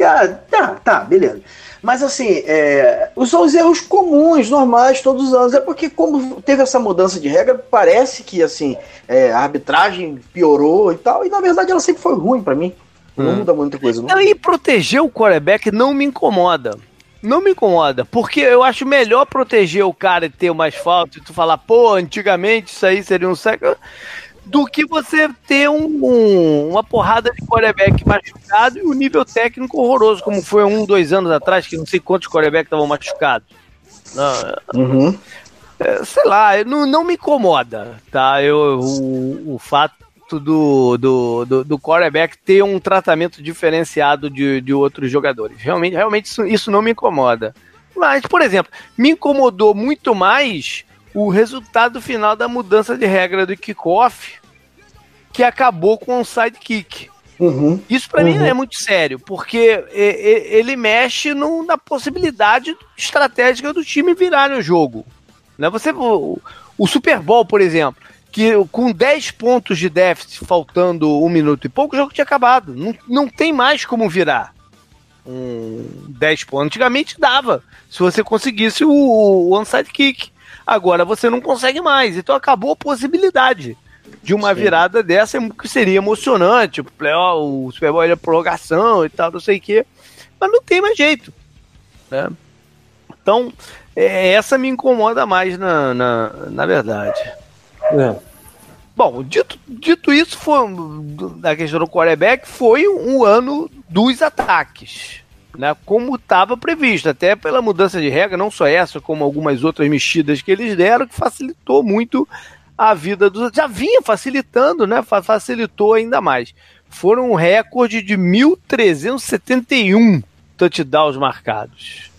É, tá, tá, beleza. Mas assim, é, são os erros comuns, normais, todos os anos. É porque, como teve essa mudança de regra, parece que assim, é, a arbitragem piorou e tal, e na verdade ela sempre foi ruim para mim. Não hum. muda muita coisa. Não. E proteger o quarterback não me incomoda. Não me incomoda, porque eu acho melhor proteger o cara e ter mais falta e tu falar, pô, antigamente isso aí seria um século do que você ter um, um, uma porrada de quarterback machucado e um nível técnico horroroso, como foi um, dois anos atrás, que não sei quantos quarterbacks estavam machucados. Não, uhum. é, sei lá, não, não me incomoda, tá? Eu, o, o fato do, do, do, do quarterback ter um tratamento diferenciado de, de outros jogadores. Realmente, realmente isso, isso não me incomoda. Mas, por exemplo, me incomodou muito mais o resultado final da mudança de regra do kickoff, que acabou com o sidekick. Uhum, Isso para uhum. mim é muito sério, porque ele mexe no, na possibilidade estratégica do time virar no jogo. Né? Você, o, o Super Bowl, por exemplo, que com 10 pontos de déficit, faltando um minuto e pouco, o jogo tinha acabado. Não, não tem mais como virar um 10 pontos. Antigamente dava, se você conseguisse o, o onside kick. Agora você não consegue mais. Então acabou a possibilidade de uma Sim. virada dessa que seria emocionante. O, play, o Super Bowl é prorrogação e tal, não sei o quê. Mas não tem mais jeito. Né? Então, é, essa me incomoda mais na, na, na verdade. É. Bom, dito, dito isso, foi, na questão do quarterback, foi um ano dos ataques né, como estava previsto, até pela mudança de regra, não só essa, como algumas outras mexidas que eles deram, que facilitou muito a vida dos. Já vinha facilitando, né? Facilitou ainda mais. Foram um recorde de 1.371 touchdowns marcados.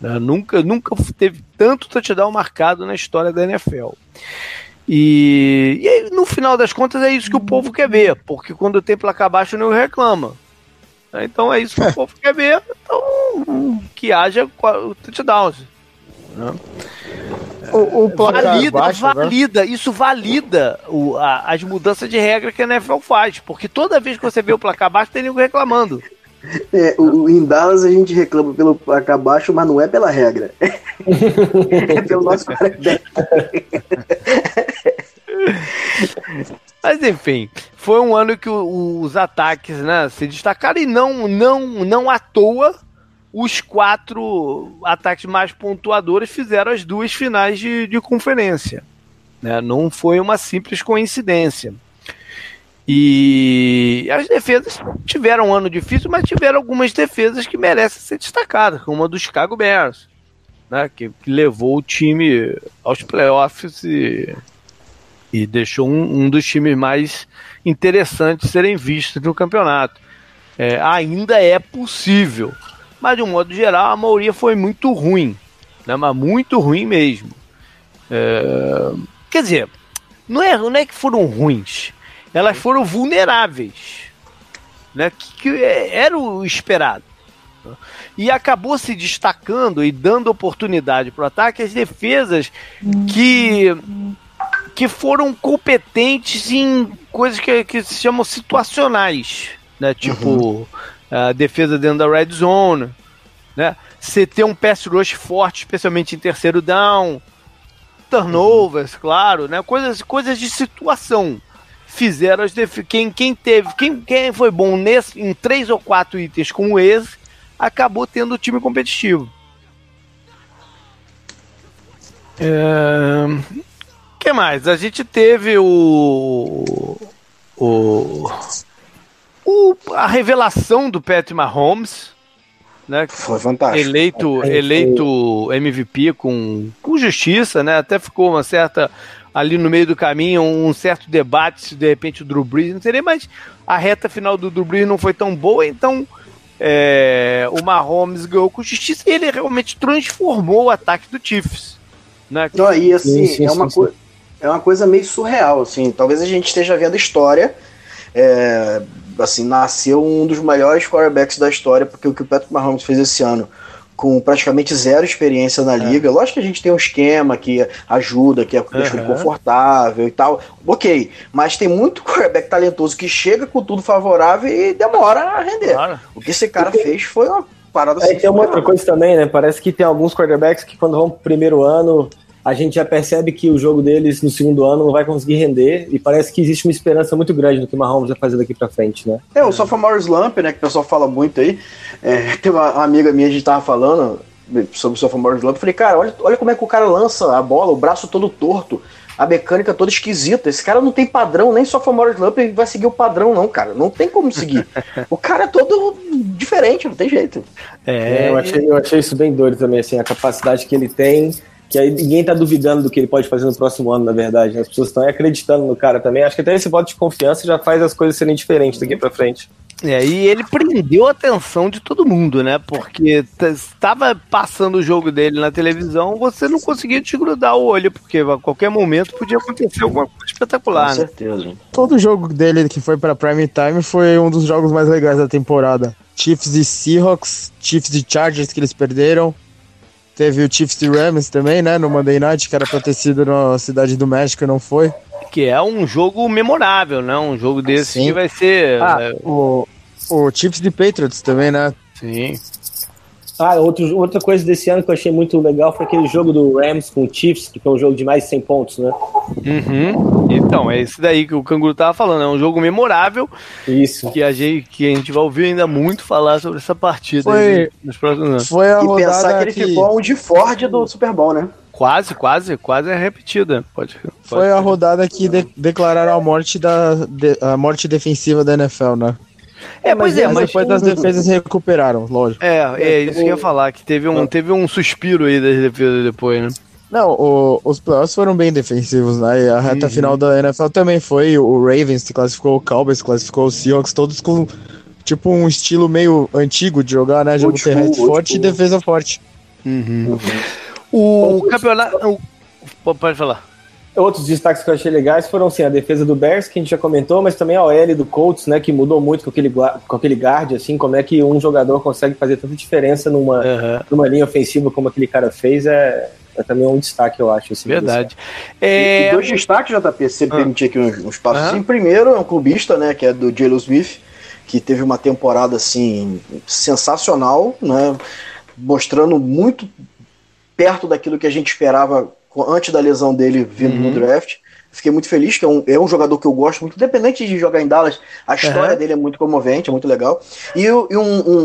Né? Nunca, nunca teve tanto touchdown marcado na história da NFL. E, e aí, no final das contas, é isso que o povo quer ver, porque quando tem placar baixo, não reclama. Né? Então é isso que o *laughs* povo quer ver. Então, que haja touchdowns. Né? O, o valida, baixo, né? valida, né? isso valida o, a, as mudanças de regra que a NFL faz, porque toda vez que você vê o placar baixo, tem ninguém reclamando. É, o, em Dallas a gente reclama pelo placar baixo, mas não é pela regra. *laughs* é pelo nosso *laughs* quarterback. *laughs* Mas enfim, foi um ano que os ataques né, se destacaram e não, não, não à toa os quatro ataques mais pontuadores fizeram as duas finais de, de conferência. Né? Não foi uma simples coincidência. E as defesas tiveram um ano difícil, mas tiveram algumas defesas que merecem ser destacadas, como a do Chicago Bears, né? que, que levou o time aos playoffs e e deixou um, um dos times mais interessantes serem vistos no campeonato. É, ainda é possível, mas de um modo geral a maioria foi muito ruim, né? mas muito ruim mesmo. É, quer dizer, não é, não é que foram ruins, elas foram vulneráveis, né? que, que é, era o esperado. E acabou se destacando e dando oportunidade para o ataque as defesas que que foram competentes em coisas que, que se chamam situacionais, né? Tipo, uhum. a defesa dentro da red zone, né? Você ter um pass rush forte, especialmente em terceiro down, turnovers, uhum. claro, né? Coisas, coisas de situação fizeram as def... quem quem teve quem, quem foi bom nesse em três ou quatro itens como esse acabou tendo o time competitivo. É que mais? A gente teve o. O. o a revelação do Patrick Mahomes. Né, foi fantástico. Eleito, eleito MVP com, com justiça, né? Até ficou uma certa. Ali no meio do caminho, um certo debate se de repente o Drew Brees não seria, mas a reta final do Drew Brees não foi tão boa, então é, o Mahomes ganhou com justiça e ele realmente transformou o ataque do Chiefs. Né? Não, e assim, sim, sim, é uma coisa é uma coisa meio surreal, assim. Talvez a gente esteja vendo a história. É, assim, nasceu um dos maiores quarterbacks da história, porque o que o Patrick Mahomes fez esse ano com praticamente zero experiência na é. liga. Lógico que a gente tem um esquema que ajuda, que é deixa ele confortável e tal. Ok, mas tem muito quarterback talentoso que chega com tudo favorável e demora a render. Claro. O que esse cara fez foi uma parada é, Tem uma outra coisa também, né? Parece que tem alguns quarterbacks que quando vão pro primeiro ano a gente já percebe que o jogo deles no segundo ano não vai conseguir render e parece que existe uma esperança muito grande no que o Mahomes vai fazer daqui para frente, né? É, o sophomore slump, né, que o pessoal fala muito aí. É, tem uma, amiga minha, a gente tava falando sobre o sophomore slump, eu falei, cara, olha, olha como é que o cara lança a bola, o braço todo torto, a mecânica toda esquisita. Esse cara não tem padrão, nem sophomore slump vai seguir o padrão não, cara. Não tem como seguir. *laughs* o cara é todo diferente, não tem jeito. É, eu achei, eu achei isso bem doido também, assim, a capacidade que ele tem que aí ninguém tá duvidando do que ele pode fazer no próximo ano, na verdade. Né? As pessoas estão acreditando no cara também. Acho que até esse voto de confiança já faz as coisas serem diferentes daqui para frente. É, e ele prendeu a atenção de todo mundo, né? Porque estava passando o jogo dele na televisão, você não conseguia desgrudar o olho, porque a qualquer momento podia acontecer alguma coisa espetacular. Com né? certeza. Todo jogo dele que foi para prime time foi um dos jogos mais legais da temporada. Chiefs e Seahawks, Chiefs e Chargers que eles perderam, Teve o Chiefs e Rams também, né? No Monday Night, que era pra ter sido na Cidade do México e não foi. Que é um jogo memorável, né? Um jogo desse Sim. que vai ser. Ah, é... o, o Chiefs de Patriots também, né? Sim. Ah, outro, outra coisa desse ano que eu achei muito legal foi aquele jogo do Rams com o Chiefs, que foi um jogo de mais de 100 pontos, né? Uhum. Então, é esse daí que o Canguru tava falando, é um jogo memorável. Isso. Que a gente, que a gente vai ouvir ainda muito falar sobre essa partida foi, nos próximos anos. Foi a e rodada pensar que ele que... ficou um de Ford do Super Bowl, né? Quase, quase, quase é repetida. Pode, pode foi a rodada que de, declararam a morte da de, a morte defensiva da NFL, né? É, pois é, mas depois das defesas recuperaram, lógico. É, é isso que eu ia falar, que teve um, teve um suspiro aí das defesas depois, né? Não, o, os playoffs foram bem defensivos, né? E a reta uhum. final da NFL também foi. O Ravens classificou o Cowboys, classificou o Seahawks, todos com tipo um estilo meio antigo de jogar, né? Jogo terrestre forte e defesa forte. Uhum. Uhum. O campeonato. Pode falar. Outros destaques que eu achei legais foram assim, a defesa do Bears, que a gente já comentou, mas também a OL do Colts, né, que mudou muito com aquele, com aquele guard, assim, como é que um jogador consegue fazer tanta diferença numa, uhum. numa linha ofensiva como aquele cara fez, é, é também um destaque, eu acho. Assim, Verdade. É... E, e dois destaques, JP, se você ah. permitir aqui uns, uns passos. Assim, primeiro é um clubista, né, que é do Jalen Smith, que teve uma temporada, assim, sensacional, né, mostrando muito perto daquilo que a gente esperava antes da lesão dele vindo uhum. no draft. Fiquei muito feliz, que é um, é um jogador que eu gosto muito, independente de jogar em Dallas, a história uhum. dele é muito comovente, é muito legal. E, e um,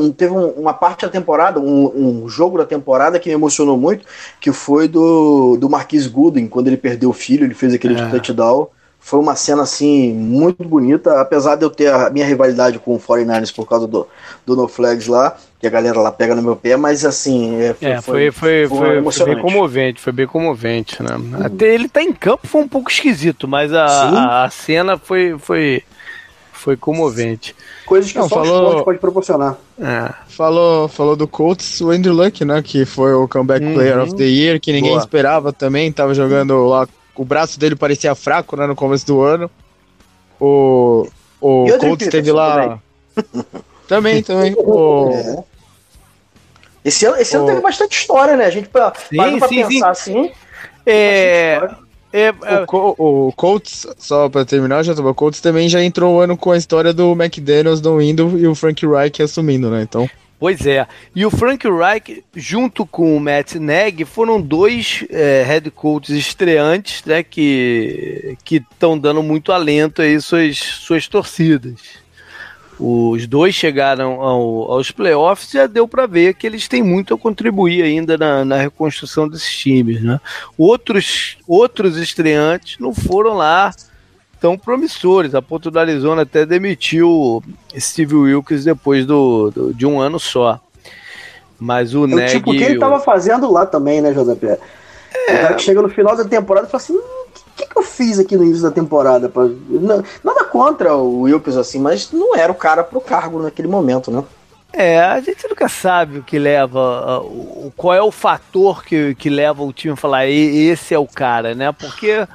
um, teve uma parte da temporada, um, um, jogo da temporada que me emocionou muito, que foi do, do Marquis Gooden, quando ele perdeu o filho, ele fez aquele uhum. touchdown. Foi uma cena assim muito bonita, apesar de eu ter a minha rivalidade com o 49ers por causa do, do No Flags lá, que a galera lá pega no meu pé, mas assim. É, foi, é, foi, foi, foi, foi, bem comovente, foi bem comovente, né? Uhum. Até ele tá em campo foi um pouco esquisito, mas a, a, a, cena foi, foi, foi comovente. Coisas que Não, só falou, o pode proporcionar. É. Falou, falou do Colts, o Andrew Luck, né? Que foi o Comeback uhum. Player of the Year, que ninguém Boa. esperava também, tava jogando lá o braço dele parecia fraco, né, no começo do ano. O, o Colts teve lá... *laughs* Também, também. O... É. Esse ano, esse o... ano teve bastante história, né? A gente pra, sim, pra sim, pensar sim. assim. É, é, é, o, o Colts, só pra terminar, já o Colts também já entrou o ano com a história do McDaniels não indo e o Frank Reich assumindo, né? Então. Pois é. E o Frank Reich, junto com o Matt Nagy, foram dois é, head coaches estreantes, né, que estão dando muito alento aí suas, suas torcidas. Os dois chegaram ao, aos playoffs e já deu para ver que eles têm muito a contribuir ainda na, na, reconstrução desses times, né? Outros, outros estreantes não foram lá tão promissores. A ponto do Arizona até demitiu Steve Wilkes depois do, do de um ano só. Mas o é Neg. Tipo, o que ele estava fazendo lá também, né, José Pierre? É... O cara que chega no final da temporada e fala assim: o hum, que, que eu fiz aqui no início da temporada? Pra... Nada contra o Wilkes, assim, mas não era o cara pro cargo naquele momento, né? É, a gente nunca sabe o que leva, qual é o fator que, que leva o time a falar esse é o cara, né? Porque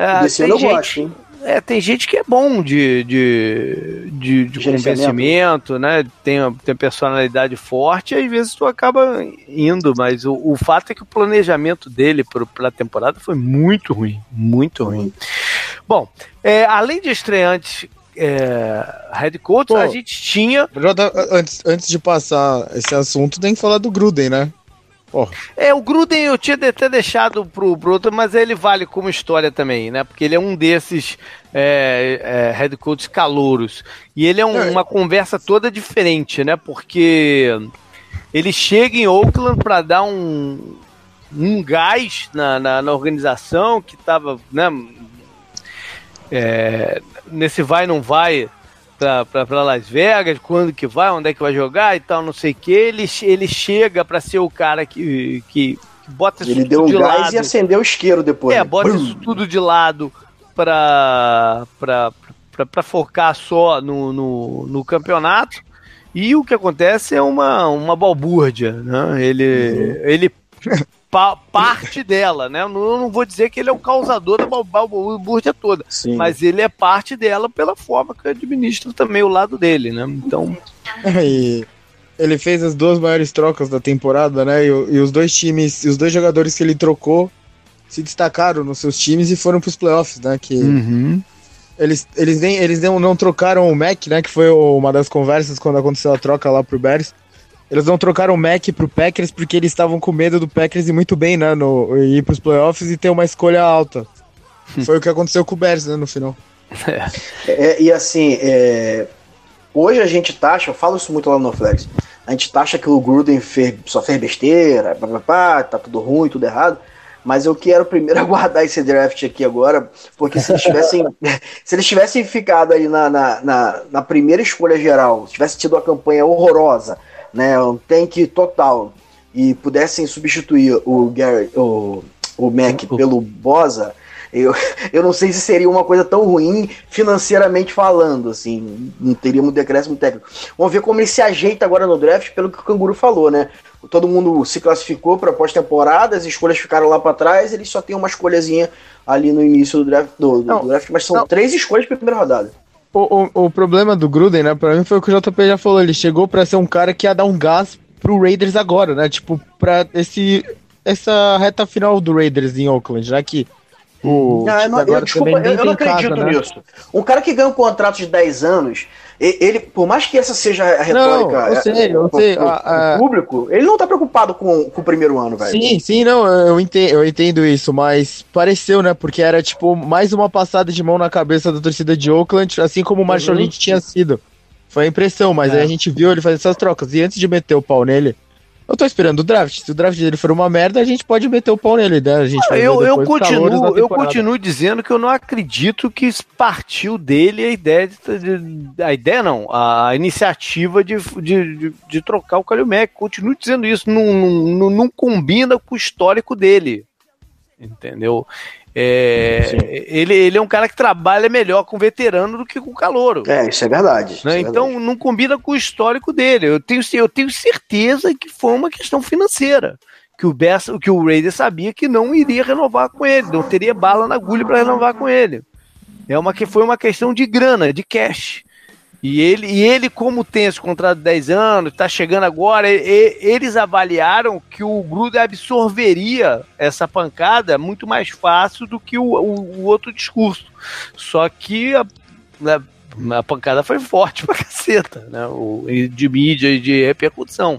É, Desse ano eu gente, gosto, hein? É, tem gente que é bom de, de, de, de convencimento, né? Tem, tem personalidade forte e às vezes tu acaba indo, mas o, o fato é que o planejamento dele para a temporada foi muito ruim, muito ruim. Bom, é, além de estreantes é, head coach, Pô, a gente tinha. Antes, antes de passar esse assunto, tem que falar do Gruden, né? Porra. É, o Gruden eu tinha até deixado pro Bruto, mas ele vale como história também, né? Porque ele é um desses é, é, head coaches calouros. E ele é um, é. uma conversa toda diferente, né? Porque ele chega em Oakland para dar um, um gás na, na, na organização que estava né, é, nesse vai não vai para Las Vegas, quando que vai, onde é que vai jogar e tal, não sei o que. Ele, ele chega para ser o cara que, que, que bota isso ele deu de gás lado. e acendeu o isqueiro depois. É, bota Brum. isso tudo de lado para para focar só no, no, no, campeonato. E o que acontece é uma, uma balbúrdia, né? Ele, uhum. ele *laughs* pa parte dela, né? Eu não vou dizer que ele é o causador da balbúrdia toda, Sim. mas ele é parte dela pela forma que administra também o lado dele, né? Então. *laughs* E ele fez as duas maiores trocas da temporada, né? E, e os dois times, os dois jogadores que ele trocou se destacaram nos seus times e foram para os playoffs, né? Que uhum. eles, eles, nem, eles não, não trocaram o Mac, né? Que foi uma das conversas quando aconteceu a troca lá pro Bears. Eles não trocaram o Mac pro Packers porque eles estavam com medo do Packers ir muito bem, né? No, ir pros playoffs e ter uma escolha alta. Foi o que aconteceu com o Bears, né, no final. É, e assim, é, hoje a gente taxa, eu falo isso muito lá no Flex, a gente taxa que o Gruden fez, só fez besteira, pá, pá, pá, tá tudo ruim, tudo errado, mas eu quero primeiro *laughs* aguardar esse draft aqui agora, porque se eles tivessem, *laughs* se eles tivessem ficado aí na, na, na, na primeira escolha geral, se tivesse tido uma campanha horrorosa, né, um tank total, e pudessem substituir o Gary, o, o Mac pelo Bosa, eu, *laughs* eu não sei se seria uma coisa tão ruim financeiramente falando, assim, não teríamos decréscimo técnico. Vamos ver como ele se ajeita agora no draft, pelo que o Canguru falou, né? Todo mundo se classificou para pós-temporada, as escolhas ficaram lá para trás, ele só tem uma escolhazinha ali no início do draft, do, do draft mas são não. três escolhas para primeira rodada. O, o, o, problema do Gruden, né, pra mim foi o que o JP já falou. Ele chegou pra ser um cara que ia dar um gás pro Raiders agora, né? Tipo, pra esse, essa reta final do Raiders em Oakland, já que o. Não, não, eu, desculpa, eu, eu não acredito casa, né? nisso. Um cara que ganha um contrato de 10 anos ele, por mais que essa seja a retórica não, eu sei, eu sei. O, a, a... público, ele não tá preocupado com, com o primeiro ano, velho. Sim, sim, não, eu entendo, eu entendo isso, mas pareceu, né? Porque era tipo mais uma passada de mão na cabeça da torcida de Oakland, assim como o Marshall uhum. Lynch tinha sido. Foi a impressão, mas é. aí a gente viu ele fazer essas trocas. E antes de meter o pau nele, eu tô esperando o draft. Se o draft dele for uma merda, a gente pode meter o pau nele, né? A gente ah, eu, eu continuo, eu continuo dizendo que eu não acredito que partiu dele a ideia de, de a ideia não, a iniciativa de, de, de, trocar o Kalil Mack. Continuo dizendo isso, não, não, não combina com o histórico dele. Entendeu? É, ele, ele é um cara que trabalha melhor com veterano do que com calouro. É, isso é verdade. Isso né? é então verdade. não combina com o histórico dele. Eu tenho, eu tenho certeza que foi uma questão financeira. Que o, Bessa, que o Raider sabia que não iria renovar com ele, não teria bala na agulha para renovar com ele. É uma que foi uma questão de grana, de cash. E ele, e ele, como tem esse contrato de 10 anos, está chegando agora, e, eles avaliaram que o Gruden absorveria essa pancada muito mais fácil do que o, o, o outro discurso. Só que a, a, né, a, pancada foi forte *laughs* pra caceta, né? O, de mídia e de repercussão.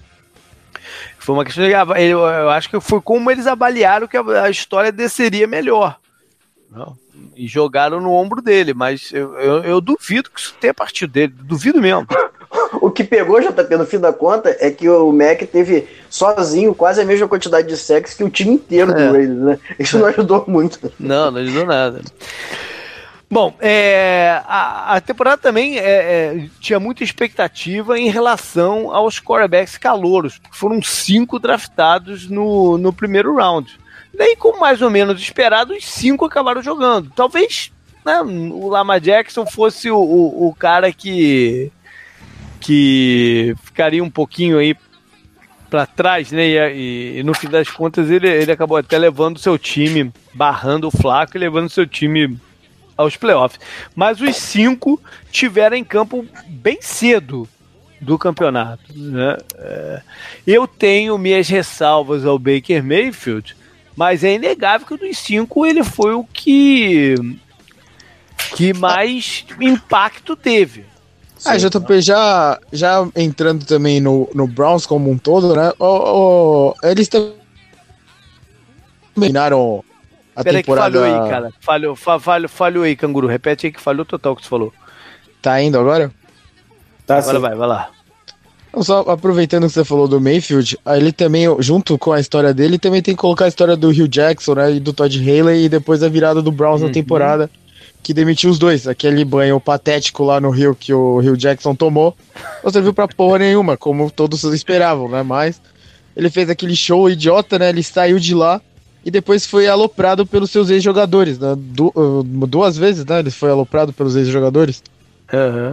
Foi uma questão de. Eu acho que foi como eles avaliaram que a, a história desceria melhor. Não e jogaram no ombro dele, mas eu, eu, eu duvido que isso tenha partido dele, duvido mesmo. *laughs* o que pegou, JP, no fim da conta, é que o Mac teve sozinho quase a mesma quantidade de sexo que o time inteiro é. do Raiders, né? Isso não ajudou muito. Não, não ajudou nada. Bom, é, a, a, temporada também é, é, tinha muita expectativa em relação aos quarterbacks calouros, porque foram cinco draftados no, no primeiro round. Daí, como mais ou menos esperado, os cinco acabaram jogando. Talvez né, o Lama Jackson fosse o, o, o, cara que, que ficaria um pouquinho aí para trás, né? E, e, no fim das contas ele, ele acabou até levando seu time, barrando o Flaco e levando seu time aos playoffs. Mas os cinco tiveram em campo bem cedo do campeonato. Né? É, eu tenho minhas ressalvas ao Baker Mayfield, mas é inegável que dos cinco ele foi o que que mais impacto teve. Ah, JP, já, já entrando também no, no Browns como um todo, né? Oh, oh, eles terminaram a Pera temporada... Aí que falhou aí, cara. Falhou, falhou, falhou aí, canguru. Repete aí que falhou total o que você falou. Tá indo agora? Tá agora sim. vai, vai lá. Só aproveitando que você falou do Mayfield, ele também, junto com a história dele, também tem que colocar a história do Hugh Jackson, né? E do Todd Haley e depois a virada do Browns uhum. na temporada que demitiu os dois. Aquele banho patético lá no Rio que o Rio Jackson tomou, não serviu pra porra nenhuma, como todos esperavam, né? Mas ele fez aquele show idiota, né? Ele saiu de lá e depois foi aloprado pelos seus ex-jogadores, né? Du uh, duas vezes, né? Ele foi aloprado pelos ex-jogadores. Uhum.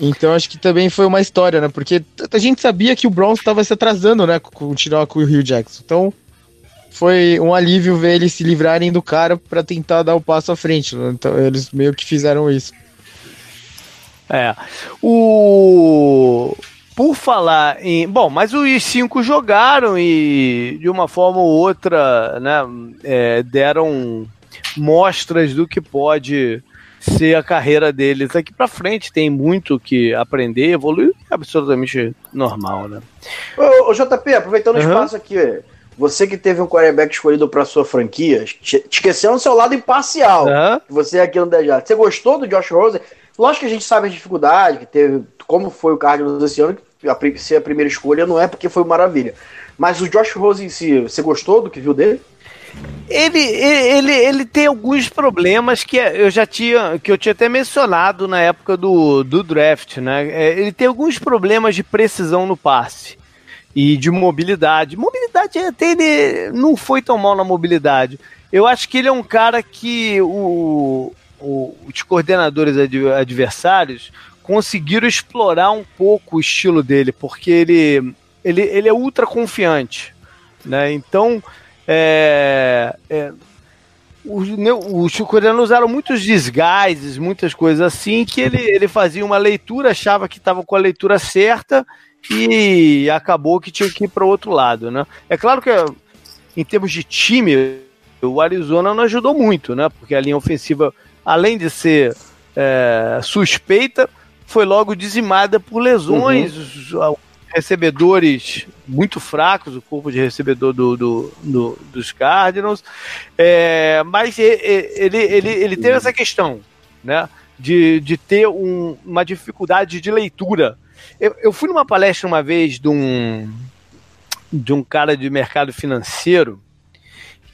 Então acho que também foi uma história, né? Porque a gente sabia que o Browns estava se atrasando, né? Continuar com o Rio Jackson. Então foi um alívio ver eles se livrarem do cara para tentar dar o passo à frente. Né? Então eles meio que fizeram isso. É. O. Por falar em. Bom, mas os cinco jogaram e de uma forma ou outra, né, é, deram mostras do que pode ser a carreira deles aqui para frente. Tem muito que aprender, evoluir, é absolutamente normal, né? Ô, ô JP, aproveitando uhum. o espaço aqui, você que teve um quarterback escolhido para sua franquia, te esqueceu no seu lado imparcial. Uhum. Você é aqui no Dejado. Você gostou do Josh Rosen? Lógico que a gente sabe a dificuldade que teve, como foi o Cardinals esse ano, a, ser a primeira escolha não é porque foi maravilha. Mas o Josh Rosen em si, você gostou do que viu dele? Ele, ele, ele tem alguns problemas que eu já tinha, que eu tinha até mencionado na época do, do draft, né? É, ele tem alguns problemas de precisão no passe e de mobilidade. Mobilidade até ele não foi tão mal na mobilidade. Eu acho que ele é um cara que o, o, os coordenadores adversários conseguiram explorar um pouco o estilo dele, porque ele, ele, ele é ultra confiante. Né? Então, é, é, os, os coordenadores usaram muitos desguises, muitas coisas assim, que ele, ele fazia uma leitura, achava que estava com a leitura certa e acabou que tinha que ir para o outro lado, né? É claro que em termos de time, o Arizona não ajudou muito, né? Porque a linha ofensiva, além de ser é, suspeita, foi logo dizimada por lesões, uhum. recebedores muito fracos, o corpo de recebedor do, do, do dos Cardinals, é, mas ele, ele, ele teve essa questão, né? De, de ter um, uma dificuldade de leitura eu, eu fui numa palestra uma vez de um, de um cara de mercado financeiro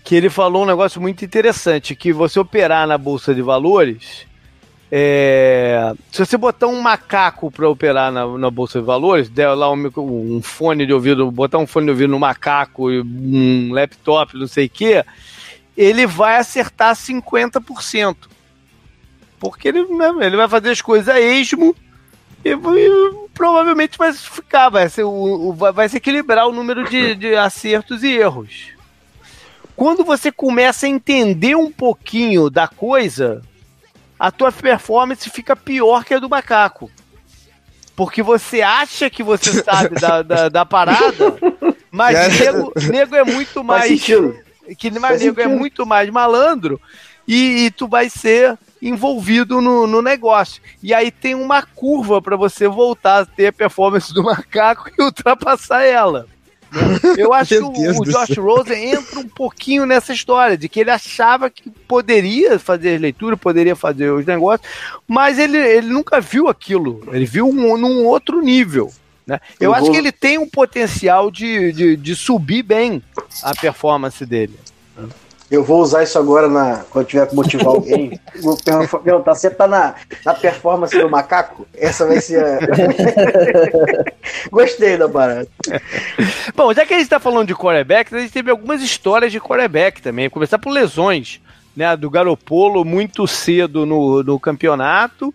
que ele falou um negócio muito interessante, que você operar na Bolsa de Valores, é, se você botar um macaco para operar na, na, Bolsa de Valores, der lá um, um, fone de ouvido, botar um fone de ouvido no macaco, um laptop, não sei o que, ele vai acertar 50%. Porque ele, né, ele vai fazer as coisas a esmo e, e provavelmente vai ficar, vai, ser, o, vai se equilibrar o número de, de acertos e erros. Quando você começa a entender um pouquinho da coisa, a tua performance fica pior que a do macaco. Porque você acha que você *laughs* sabe da, da, da parada, mas é. nego, nego é muito mais. Que mas nego é muito mais malandro e, e tu vai ser envolvido no, no negócio. E aí tem uma curva para você voltar a ter a performance do macaco e *laughs* ultrapassar ela. Né? Eu acho que o, o Josh Rosen entra um pouquinho nessa história, de que ele achava que poderia fazer leitura, poderia fazer os negócios, mas ele, ele nunca viu aquilo. Ele viu um, num outro nível. Né? Eu, Eu acho vou... que ele tem um potencial de, de, de subir bem a performance dele. Eu vou usar isso agora na, quando tiver que motivar alguém. *laughs* vou perguntar: você tá na, na performance do macaco? Essa vai ser a. *laughs* Gostei da parada. Bom, já que a gente tá falando de quarterback, a gente teve algumas histórias de quarterback também. Começar por lesões, né? Do Garopolo muito cedo no, no campeonato,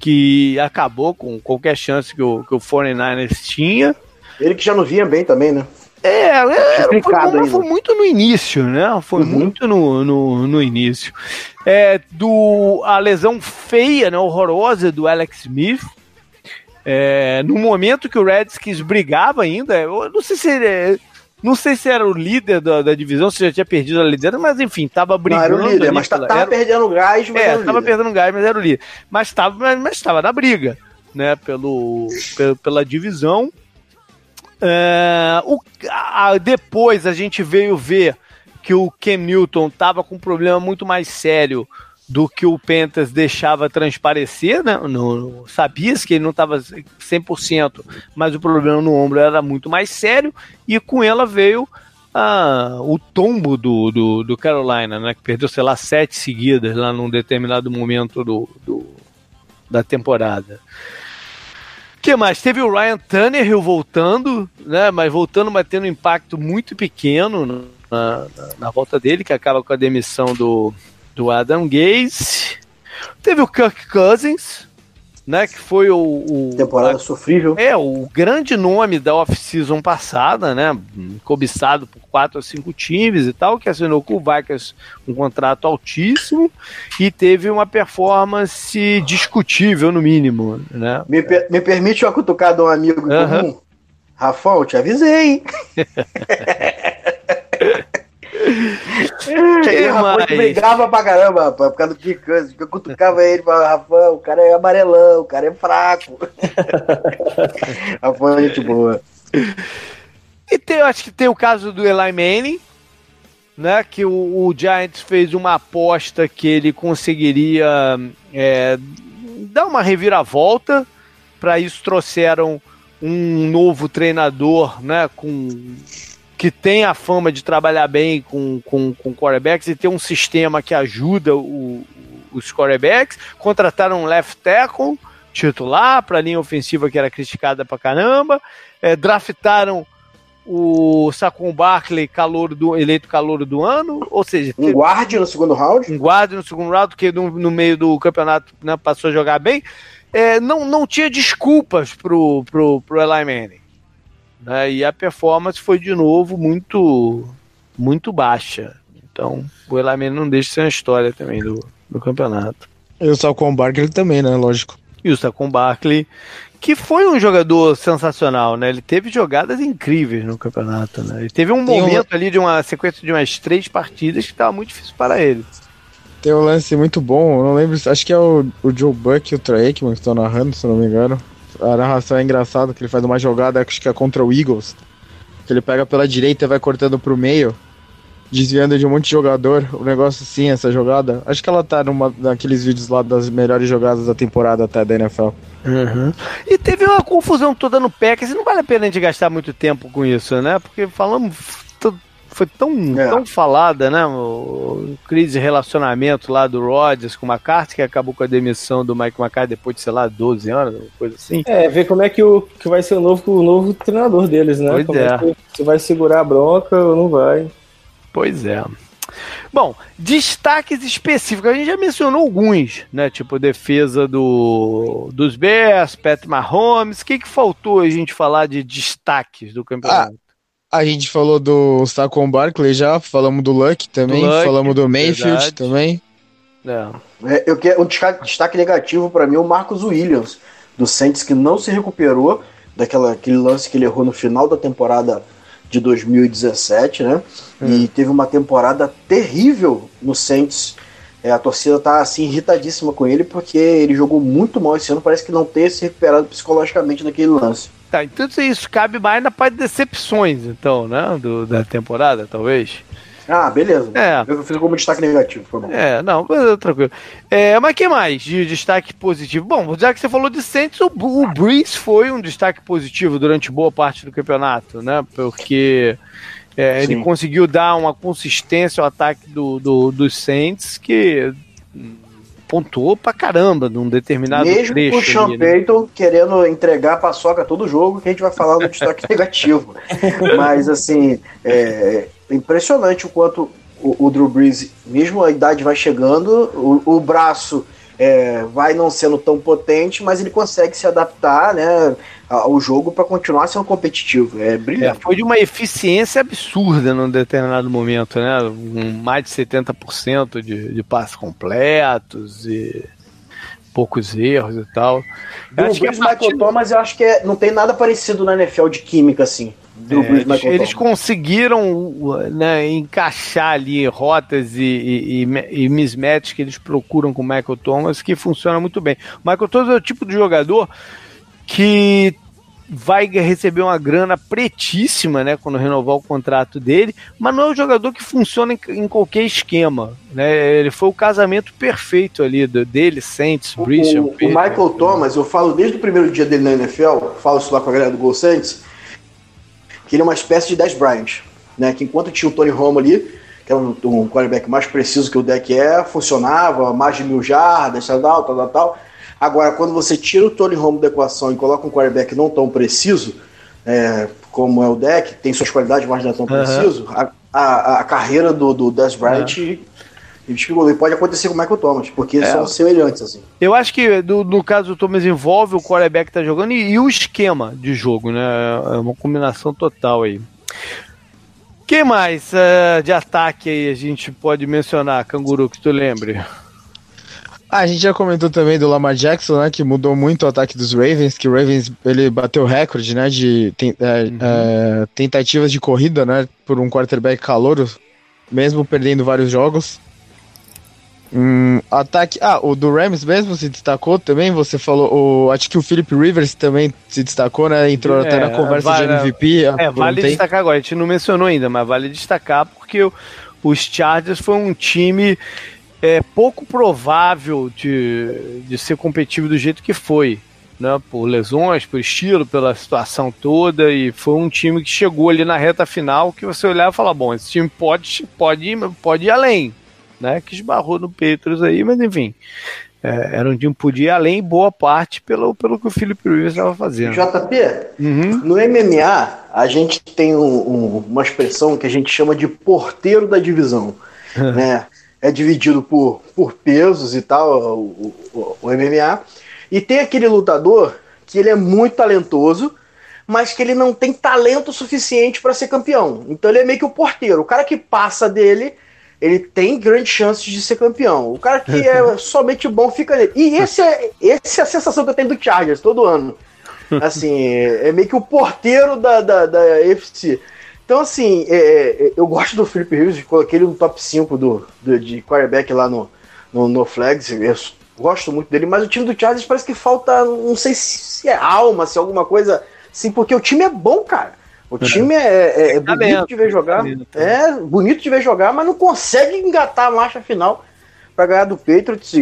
que acabou com qualquer chance que o, que o 49ers tinha. Ele que já não vinha bem também, né? É, é foi, foi, foi, muito no início, né? Foi uhum. muito no, no, no, início. É, do, a lesão feia, né, horrorosa do Alex Smith. É, no momento que o Redskins brigava ainda, eu não sei se ele, não sei se era o líder da, da, divisão, se já tinha perdido a liderança, mas enfim, tava brigando. Não, era o líder, mas pela, tava era, perdendo gás, mas é, tava perdendo gás, mas era o líder. Mas tava, mas, mas tava na briga, né, pelo, pela, pela divisão. É, o, a, depois a gente veio ver que o Cam Newton estava com um problema muito mais sério do que o Pentas deixava transparecer, né? No, sabia-se que ele não estava 100%, mas o problema no ombro era muito mais sério, e com ela veio ah, o tombo do, do, do, Carolina, né? Que perdeu, sei lá, sete seguidas lá num determinado momento do, do da temporada que mais? Teve o Ryan Tannehill voltando, né? Mas voltando, mas tendo um impacto muito pequeno na, na, na volta dele, que acaba com a demissão do, do Adam Gaze. Teve o Kirk Cousins, né? Que foi o. o Temporada a, sofrível. É, o grande nome da off-season passada, né? Cobiçado por quatro ou cinco times e tal, que assinou com o Vikings um contrato altíssimo e teve uma performance discutível, no mínimo. Né? Me, per me permite uma cutucada um amigo uhum. comum? Rafão, eu te avisei, hein? *laughs* Cheguei, o Rafa brigava pra caramba, rapaz, por causa do Picante. Eu cutucava ele falava, Rafa, o cara é amarelão, o cara é fraco. *laughs* Rafa é gente boa. E tem, eu acho que tem o caso do Eli Manning, né? Que o, o Giants fez uma aposta que ele conseguiria é, dar uma reviravolta. Para isso trouxeram um novo treinador, né? Com que tem a fama de trabalhar bem com, com, com quarterbacks e ter um sistema que ajuda o, os quarterbacks. Contrataram um left tackle titular para a linha ofensiva que era criticada pra caramba. É, draftaram o Saquon Barkley calor do, eleito calor do ano, ou seja... Um guarde no segundo round? Um guarde no segundo round, que no, no meio do campeonato né, passou a jogar bem. É, não, não tinha desculpas pro, pro, pro Eli Manning. Né? E a performance foi de novo muito muito baixa. Então, o Elamene não deixa de ser uma história também do, do campeonato. E o Salcon Barkley também, né? Lógico. E o Salcon Barkley, que foi um jogador sensacional, né? Ele teve jogadas incríveis no campeonato, né? Ele teve um Tem momento um... ali de uma sequência de umas três partidas que estava muito difícil para ele. Tem um lance muito bom, não lembro, acho que é o, o Joe Buck e o Troy Aikman que estão narrando, se não me engano a narração é engraçada, que ele faz uma jogada, acho que é contra o Eagles, que ele pega pela direita e vai cortando pro meio, desviando de um monte de jogador, um negócio assim, essa jogada. Acho que ela tá numa daqueles vídeos lá das melhores jogadas da temporada até da NFL. Uhum. E teve uma confusão toda no Packers, não vale a pena a gente gastar muito tempo com isso, né? Porque falamos foi tão, é. tão falada, né? O, crise de relacionamento lá do Rodgers com o McCarthy, que acabou com a demissão do Mike McCarthy depois de, sei lá, 12 anos, coisa assim. É, ver como é que, o, que vai ser o novo, o novo treinador deles, né? Pois como é. é se vai segurar a bronca ou não vai. Pois é. Bom, destaques específicos. A gente já mencionou alguns, né? Tipo, defesa do, dos Bears, Pat Mahomes. O que, que faltou a gente falar de destaques do campeonato? A gente falou do Saquon Barkley já, falamos do Luck também, do Luck, falamos do Mayfield verdade. também. É. é. eu quero um destaque, destaque negativo para mim, o Marcos Williams, do Saints, que não se recuperou daquela aquele lance que ele errou no final da temporada de 2017, né? Hum. E teve uma temporada terrível no Saints. É, a torcida tá assim irritadíssima com ele porque ele jogou muito mal esse ano, parece que não tem se recuperado psicologicamente naquele lance. Tá, então isso cabe mais na parte de decepções, então, né? Do, da temporada, talvez. Ah, beleza. É. Eu fiz como destaque negativo, foi bom. É, não, tranquilo. É, mas que mais de destaque positivo? Bom, já que você falou de Saints, o, o Breeze foi um destaque positivo durante boa parte do campeonato, né? Porque é, ele conseguiu dar uma consistência ao ataque do, do, dos Saints que pontuou pra caramba num determinado Mesmo trecho. Mesmo o Sean né? Payton querendo entregar a paçoca todo jogo, que a gente vai falar no destaque *laughs* negativo. Mas, assim, é impressionante o quanto o, o, Drew Brees, mesmo a idade vai chegando, o, o braço é, vai não sendo tão potente, mas ele consegue se adaptar né, ao jogo para continuar sendo competitivo. É brilhante. É, foi de uma eficiência absurda num determinado momento, né? Um, mais de 70% de, de passes completos e poucos erros e tal. Do Bruce Michael Thomas, eu acho que é, não tem nada parecido na NFL de química, assim. É, eles, conseguiram né, encaixar ali rotas e, e, e, e mismatches que eles procuram com o Michael Thomas que funciona muito bem. O Michael Thomas é o tipo de jogador que vai receber uma grana pretíssima, né, quando renovar o contrato dele, mas não é um jogador que funciona em, em qualquer esquema, né? Ele foi o casamento perfeito ali do, dele, Saints, Bristol. O, o, o Michael Thomas, eu falo desde o primeiro dia dele na NFL, falo isso lá com a galera do Gol Saints, que ele é uma espécie de Dez Bryant, né? Que enquanto tinha o Tony Romo ali, que é um, um quarterback mais preciso que o deck é, funcionava, mais de mil jardas, tal, tal, tal, tal Agora, quando você tira o Tony Romo da equação e coloca um quarterback não tão preciso, é, como é o deck, tem suas qualidades, mas não é tão uhum. preciso, a, a, a, carreira do, do Des Bryant uhum. e pode acontecer com o Michael Thomas, porque é. são semelhantes, assim. Eu acho que do, no caso do Thomas envolve o quarterback que tá jogando e, e, o esquema de jogo, né? É uma combinação total aí. Quem mais uh, de ataque aí a gente pode mencionar, Canguru, que tu lembre? Ah, a gente já comentou também do Lamar Jackson, né, que mudou muito o ataque dos Ravens, que o Ravens ele bateu recorde, né, de é, uhum. é, tentativas de corrida, né, por um quarterback calouro, mesmo perdendo vários jogos. Hum, ataque, ah, o do Rams mesmo se destacou também. Você falou, o, acho que o Philip Rivers também se destacou, né? Entrou é, até na conversa vale, de MVP. É, vale destacar agora. A gente não mencionou ainda, mas vale destacar porque o, os Chargers foi um time é pouco provável de, de ser competitivo do jeito que foi. Né, por lesões, por estilo, pela situação toda, e foi um time que chegou ali na reta final que você olhava e falava, bom, esse time pode, pode, ir, pode ir além, né? Que esbarrou no Petros aí, mas enfim. É, era um time que podia ir além, boa parte pelo, pelo que o Felipe Rivers estava fazendo. JP, uhum. no MMA, a gente tem um, um, uma expressão que a gente chama de porteiro da divisão. *laughs* né? É dividido por, por pesos e tal, o, o, o MMA. E tem aquele lutador que ele é muito talentoso, mas que ele não tem talento suficiente para ser campeão. Então ele é meio que o porteiro. O cara que passa dele, ele tem grandes chances de ser campeão. O cara que é *laughs* somente bom fica nele. E esse é, esse é a sensação que eu tenho do Chargers todo ano. Assim, é meio que o porteiro da, da, da UFC. Então, assim, é, é, eu gosto do Felipe Rivers, coloquei ele no top 5 do, do, de quarterback lá no, no, no Flags. Eu gosto muito dele, mas o time do Chargers parece que falta, não sei se é alma, se é alguma coisa assim, porque o time é bom, cara. O time é, é, é bonito de ver jogar. É bonito de ver jogar, mas não consegue engatar a marcha final para ganhar do Patriots. E,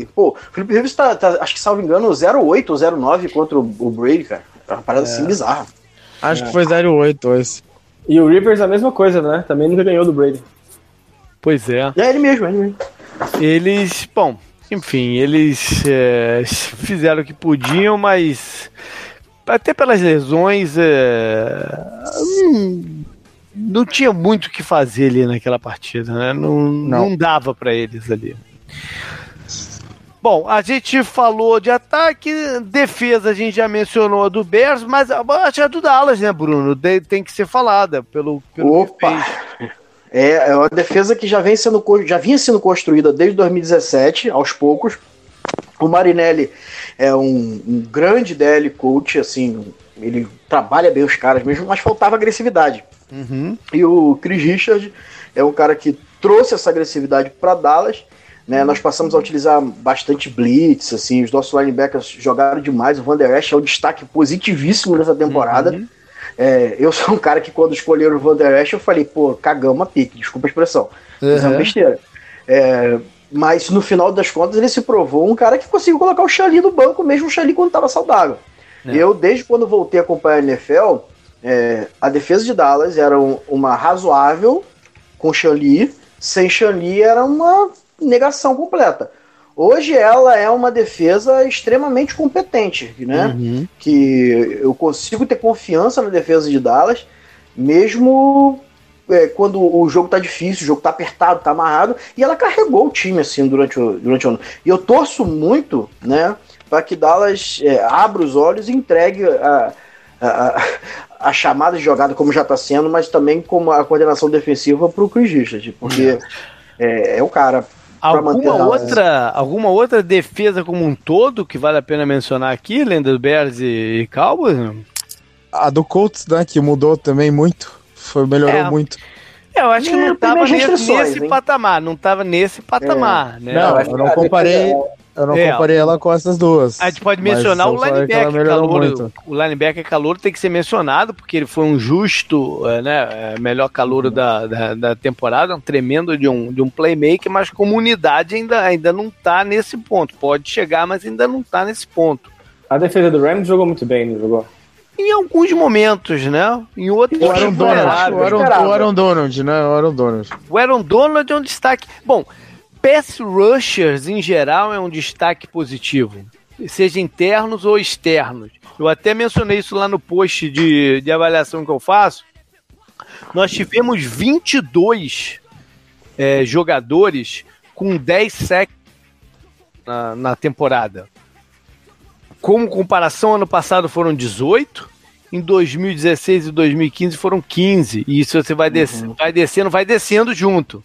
e, pô, o Felipe Rivers tá, tá, acho que salvo engano, 08 ou 09 contra o, o Brady, cara. É uma parada assim bizarra. Acho que foi 08 esse. E o Rivers a mesma coisa, né? Também nunca ganhou do Brady. Pois é. É ele mesmo, é ele mesmo. Eles, bom, enfim, eles é, fizeram o que podiam, mas até pelas lesões é, hum, não tinha muito o que fazer ali naquela partida, né? Não, não. não dava para eles ali. Bom, a gente falou de ataque, defesa a gente já mencionou a do Bears, mas acho a do Dallas, né, Bruno? tem que ser falada pelo, pelo Opa. É, é uma defesa que já, vem sendo, já vinha sendo construída desde 2017, aos poucos. O Marinelli é um, um grande DL coach, assim, ele trabalha bem os caras mesmo, mas faltava agressividade. Uhum. E o Chris Richard é um cara que trouxe essa agressividade para Dallas né, nós passamos a utilizar bastante blitz, assim, os nossos linebackers jogaram demais. O Van Der Esch é um destaque positivíssimo nessa temporada. Uhum. É, eu sou um cara que quando escolheram o Van Der Esch, eu falei, pô, cagamos a pique, desculpa a expressão. Uhum. Isso é uma besteira. É, mas no final das contas ele se provou um cara que conseguiu colocar o Xali no banco, mesmo o Xali quando estava saudável. É. Eu, desde quando voltei a acompanhar a NFL, é, a defesa de Dallas era um, uma razoável com Xali, sem Xali era uma negação completa. Hoje ela é uma defesa extremamente competente, né? Uhum. Que eu consigo ter confiança na defesa de Dallas, mesmo é, quando o jogo tá difícil, o jogo tá apertado, tá amarrado, e ela carregou o time assim durante o, durante o ano. E eu torço muito, né, para que Dallas é, abra os olhos e entregue a, a, a, chamada de jogada como já está sendo, mas também como a coordenação defensiva para o Chris Richard, porque é, é o cara. Alguma outra, alguma outra defesa como um todo que vale a pena mencionar aqui, Lenda Bears e, e Cowboys? A do Colts, né, que mudou também muito, foi, melhorou é, muito. É, eu acho que não estava nesse, nesse patamar, não estava nesse patamar, é. né? Não, eu não comparei, eu não é. comparei ela com essas duas. A gente pode mencionar o linebacker calor. O linebacker calor tem que ser mencionado, porque ele foi um justo, é, né, é, melhor calor uhum. da, da, da, temporada, um tremendo de um, de um playmaker, mas como unidade ainda, ainda não está nesse ponto. Pode chegar, mas ainda não está nesse ponto. A defesa do Rams jogou muito bem, não jogou? Em alguns momentos, né? Em outros. O Aaron Donald, o Aaron, o Aaron Donald, né? O Aaron Donald. O Aaron Donald é um destaque. Bom, pass rushers, em geral, é um destaque positivo, seja internos ou externos. Eu até mencionei isso lá no post de, de avaliação que eu faço. Nós tivemos 22 é, jogadores com 10 sacks na, na temporada. Como comparação, ano passado foram 18, em 2016 e 2015 foram 15. E isso você vai, des uhum. vai descendo, vai descendo junto.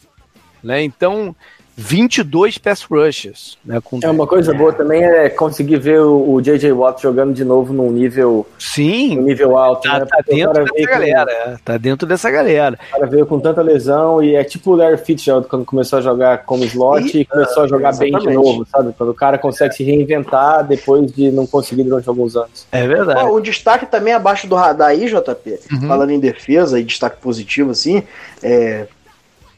Né? Então, 22 pass rushes. Né, é uma coisa boa também é conseguir ver o, o J.J. Watt jogando de novo num nível sim num nível alto. Tá, né? tá dentro dessa galera. Com, é, tá dentro dessa galera. O cara veio com tanta lesão e é tipo o Larry Fitzgerald quando começou a jogar como slot e, e começou a jogar bem de novo, sabe? Quando o cara consegue é. se reinventar depois de não conseguir durante alguns anos. É verdade. o destaque também abaixo do radar aí, JP, uhum. falando em defesa e destaque positivo assim, é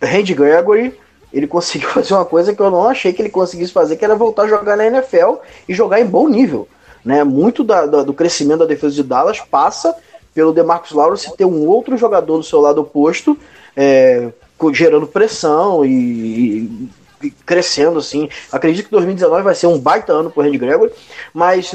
Randy Gregory ele conseguiu *laughs* fazer uma coisa que eu não achei que ele conseguisse fazer, que era voltar a jogar na NFL e jogar em bom nível. Né? Muito da, da, do crescimento da defesa de Dallas passa pelo DeMarcus Lawrence ter um outro jogador do seu lado oposto, é, gerando pressão e, e, crescendo assim. Acredito que 2019 vai ser um baita ano pro Randy Gregory, mas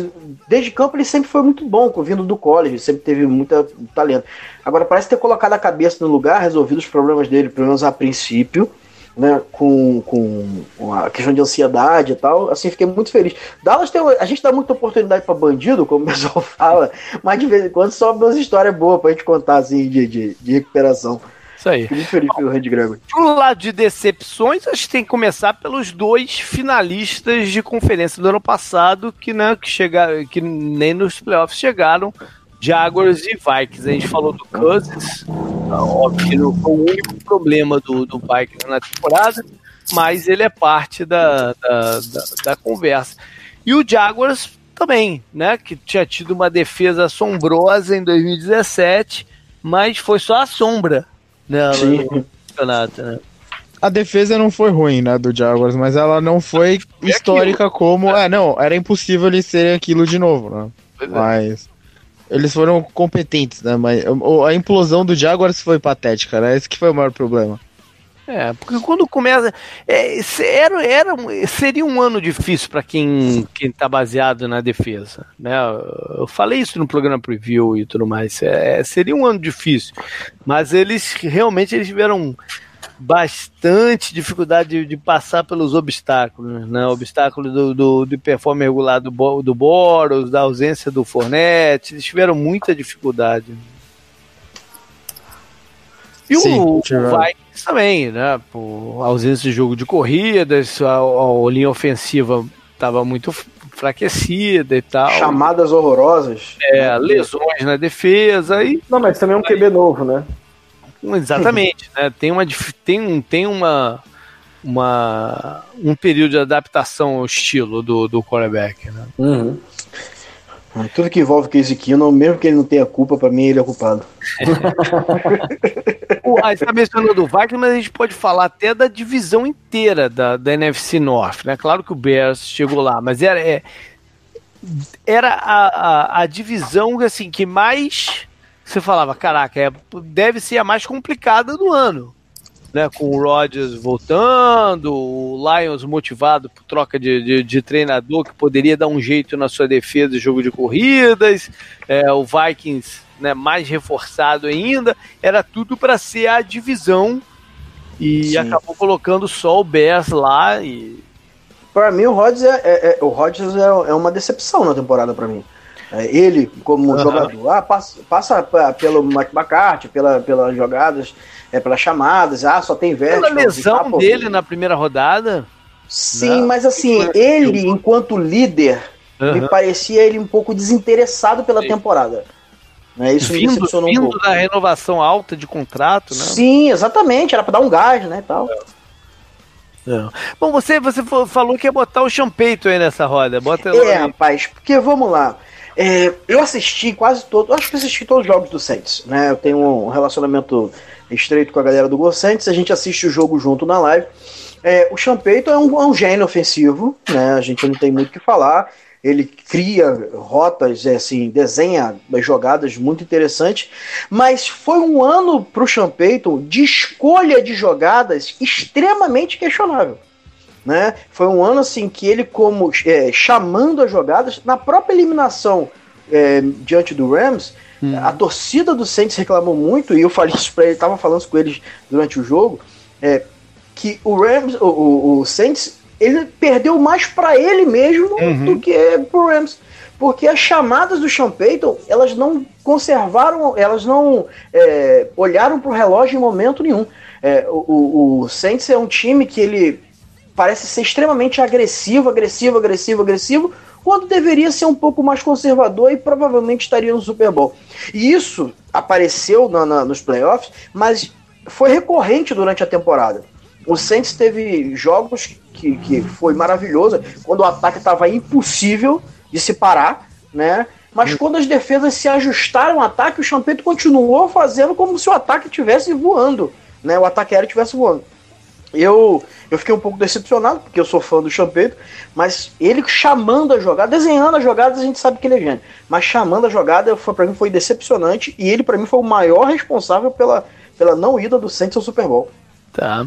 desde campo ele sempre foi muito bom, vindo do college, sempre teve muito talento. Agora parece ter colocado a cabeça no lugar, resolvido os problemas dele, pelo menos a princípio né, com, com a questão de ansiedade e tal, assim, fiquei muito feliz. Dallas tem, a gente dá muita oportunidade para bandido, como o pessoal *laughs* fala, mas de vez em quando sobe umas histórias boas pra gente contar, assim, de, de, de recuperação. Isso aí. Fiquei muito feliz pelo Red Gregory. Pro lado de decepções, acho que tem que começar pelos dois finalistas de conferência do ano passado, que, né, que, chegaram, que nem nos playoffs chegaram, Jaguars e Vikings. A gente falou do Cousins, óbvio que não foi o único problema do, do Vikings na temporada, mas ele é parte da, da, da, da conversa. E o Jaguars também, né? Que tinha tido uma defesa assombrosa em 2017, mas foi só a sombra né, no campeonato, né? A defesa não foi ruim, né, do Jaguars, mas ela não foi histórica aquilo. como. É, não, era impossível eles serem aquilo de novo, né? Pois mas. É. Eles foram competentes, né? Mas a implosão do Jaguars foi patética, né? Esse que foi o maior problema. É, porque quando começa. É, era, era, seria um ano difícil para quem está baseado na defesa. Né? Eu falei isso no programa preview e tudo mais. É, seria um ano difícil. Mas eles realmente eles tiveram bastante dificuldade de, de, passar pelos obstáculos, né? Obstáculo do, do, do performance regular do, do Boros, da ausência do Fornette, eles tiveram muita dificuldade. E Sim, o, o Vikings também, né? Por ausência de jogo de corridas, a, a linha ofensiva estava muito enfraquecida e tal. Chamadas horrorosas. É, lesões na defesa. E... Não, mas também é um QB novo, né? Exatamente, né? Tem uma tem, tem uma, uma um período de adaptação ao estilo do, do quarterback, né? Uhum. Tudo que envolve Casey Keenum, mesmo que ele não tenha culpa, para mim ele é culpado. *laughs* gente está mencionando o Vikings, mas a gente pode falar até da divisão inteira da, da NFC North, né? Claro que o Bears chegou lá, mas era, é, era a, a, a divisão assim que mais você falava, caraca, é, deve ser a mais complicada do ano. Né, com o Rodgers voltando, o Lions motivado por troca de, de, de, treinador que poderia dar um jeito na sua defesa de jogo de corridas, é, o Vikings né, mais reforçado ainda, era tudo para ser a divisão e Sim. acabou colocando só o Bears lá e para mim o Rodgers é, é, é o Rodgers é, é, uma decepção na temporada para mim. É, ele como jogador, ah, passa, passa pelo McCarthy, pela, pelas jogadas, é, pelas chamadas, ah, só tem vértigo. Pela lesão dele na primeira rodada. Sim, mas assim, ele enquanto líder, uhum. me parecia ele um pouco desinteressado pela Sim. temporada. Né? Isso vindo, me decepcionou vindo um pouco. da renovação alta de contrato, né? Sim, exatamente, era para dar um gás, né, tal. É. Bom, você, você falou que ia botar o champeito aí nessa roda. Bota é, rapaz, porque vamos lá. É, eu assisti quase todo, acho que assisti todos os jogos do Saints, né? Eu tenho um relacionamento estreito com a galera do Go Saints, a gente assiste o jogo junto na live. É, o Champeito é um, é um gênio ofensivo, né? A gente não tem muito o que falar ele cria rotas, é, assim, desenha jogadas muito interessantes, mas foi um ano para o Payton de escolha de jogadas extremamente questionável. Né? Foi um ano assim que ele, como é, chamando as jogadas, na própria eliminação é, diante do Rams, hum. a torcida do Saints reclamou muito, e eu falei isso para ele, estava falando com eles durante o jogo, é, que o Rams, o, o, o Saints ele perdeu mais para ele mesmo uhum. do que pro Rams. Porque as chamadas do Sean Payton, elas não conservaram, elas não é, olharam para o relógio em momento nenhum. É, o, o Saints é um time que ele parece ser extremamente agressivo, agressivo, agressivo, agressivo, quando deveria ser um pouco mais conservador e provavelmente estaria no Super Bowl. E isso apareceu na, na, nos playoffs, mas foi recorrente durante a temporada. O Saints teve jogos que, que foi maravilhoso, quando o ataque estava impossível de se parar, né? Mas quando as defesas se ajustaram ao ataque, o Champeto continuou fazendo como se o ataque estivesse voando, né? O ataque aéreo estivesse voando. Eu, eu fiquei um pouco decepcionado, porque eu sou fã do Champeto, mas ele chamando a jogada, desenhando a jogada, a gente sabe que ele é gênio. Mas chamando a jogada, foi, para mim, foi decepcionante, e ele, para mim, foi o maior responsável pela, pela não ida do Saints ao Super Bowl. Tá.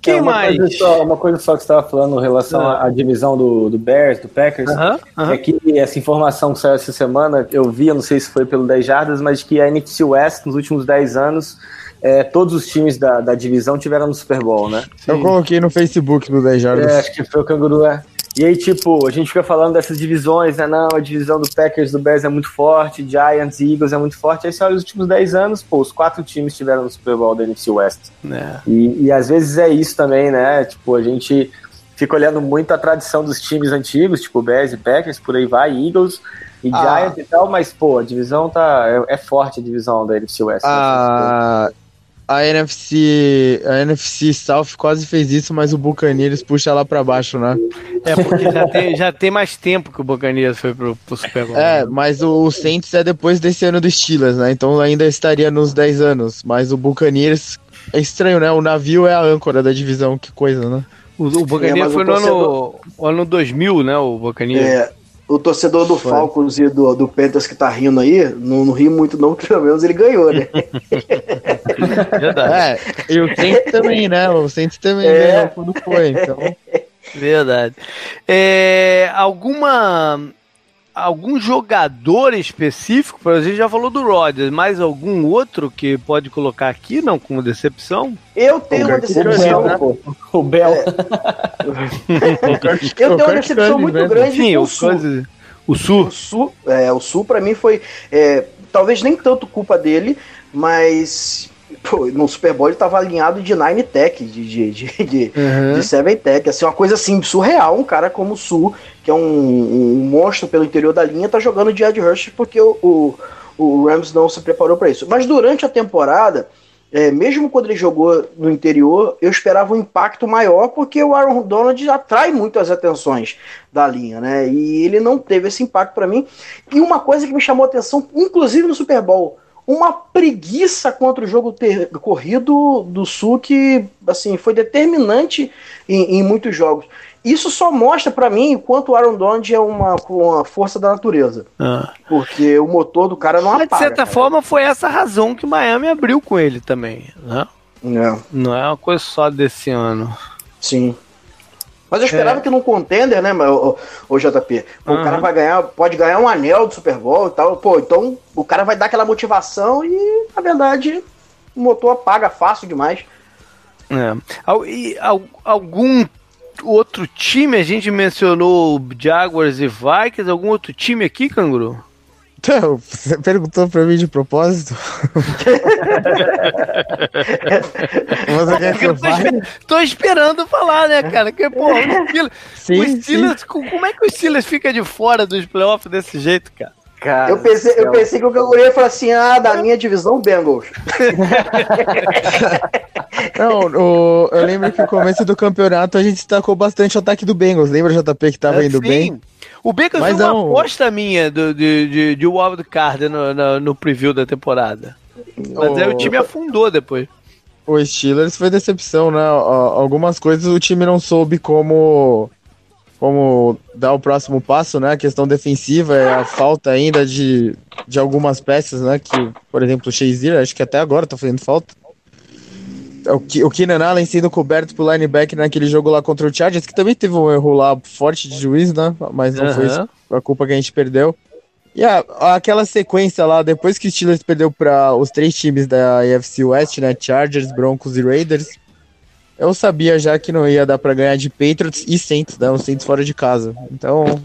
Quem é, uma mais? Coisa só, uma coisa só que você estava falando em relação ah. à divisão do, do Bears, do Packers, é que essa informação que saiu essa semana, eu vi, eu não sei se foi pelo 10 Jardas, mas que a NFC West, nos últimos 10 anos, é, todos os times da, da divisão tiveram no Super Bowl, né? Sim. Eu coloquei no Facebook do 10 Jardas. É, acho que foi o Canguru, é. E aí, tipo, a gente fica falando dessas divisões, né? Não, a divisão do Packers, do Bears é muito forte, Giants e Eagles é muito forte. Aí você olha os últimos 10 anos, pô, os quatro times tiveram no Super Bowl da NFC West. É. E, e às vezes é isso também, né? Tipo, a gente fica olhando muito a tradição dos times antigos, tipo Bears e Packers, por aí vai, Eagles e ah. Giants e tal, mas, pô, a divisão tá. É, é forte a divisão da NFC West. Né? Ah. Né? A NFC, a NFC South quase fez isso, mas o Buccaneers puxa lá para baixo, né? É porque já tem, já tem mais tempo que o Buccaneers foi pro, pro Super Bowl. É, mas o, o Saints é depois desse ano do Steelers, né? Então ainda estaria nos 10 anos, mas o Buccaneers é estranho, né? O navio é a âncora da divisão, que coisa, né? O, o Buccaneers foi no ano, ano 2000, né? O Buccaneers. É, o torcedor do Foi. Falcons e do, do Panthers que tá rindo aí, não, não ri muito não, *laughs* pelo menos ele ganhou, né? *laughs* Verdade. É, e o Saints também, né? O Saints também é. ganhou quando foi, então... *laughs* Verdade. É, alguma algum jogador específico, por exemplo, já falou do Rodgers, mais algum outro que pode colocar aqui, não, como decepção? Eu tenho uma decepção. Né? O Bel. É. *laughs* *laughs* Eu tenho uma decepção muito grande Sim, com o Sul. O Sul? O Sul, é, o Sul para mim foi, é, talvez nem tanto culpa dele, mas pô, no Super Bowl ele tava alinhado de Nine Tech, de, de, de, de, uhum. de Seven Tech, assim, uma coisa assim, surreal, um cara como o Sul, que é um, um monstro pelo interior da linha, tá jogando de Ed Hurst porque o, o, o Rams não se preparou para isso. Mas durante a temporada, é, mesmo quando ele jogou no interior, eu esperava um impacto maior, porque o Aaron Donald atrai muito as atenções da linha, né? E ele não teve esse impacto para mim. E uma coisa que me chamou atenção, inclusive no Super Bowl, uma preguiça contra o jogo ter, corrido do Sul que assim foi determinante em, em muitos jogos. Isso só mostra para mim o quanto o Aaron Donald é uma, uma força da natureza. Ah. Porque o motor do cara não Mas, apaga. De certa cara. forma, foi essa razão que o Miami abriu com ele também, né? É. Não é uma coisa só desse ano. Sim. Mas eu esperava é. que num contender, né, o, o JP, o uhum. cara vai ganhar, pode ganhar um anel do Super Bowl e tal. Pô, então o cara vai dar aquela motivação e, na verdade, o motor apaga fácil demais. É. E algum outro time, a gente mencionou Jaguars e Vikings, algum outro time aqui, Canguru? Então, você perguntou pra mim de propósito? *laughs* você quer que eu fale? Tô esperando falar, né, cara? Que, pô, o *laughs* Steelers, sim, Steelers como é que o Steelers fica de fora dos playoffs desse jeito, cara? Cara eu pensei, eu pensei que o Canguru ia falar assim: ah, da minha divisão, Bengals. *laughs* Não, o, eu lembro que no começo do campeonato a gente destacou bastante o ataque do Bengals. Lembra, JP, que tava é, indo sim. bem? O Bengals foi uma aposta minha do, de, de, de wild card no, no, no preview da temporada. Mas o... aí o time afundou depois. O Steelers foi decepção, né? Algumas coisas o time não soube como como dar o próximo passo, né? A questão defensiva é a falta ainda de, de algumas peças, né? Que, por exemplo, o Shazier, acho que até agora tá fazendo falta. O, o Keenan Allen sendo coberto por linebacker naquele jogo lá contra o Chargers, que também teve um erro lá forte de juiz, né? Mas não uhum. foi a culpa que a gente perdeu. E a, aquela sequência lá, depois que o Steelers perdeu para os três times da AFC West, né? Chargers, Broncos e Raiders, eu sabia já que não ia dar para ganhar de Patriots e Saints, né? Os Saints fora de casa. Então,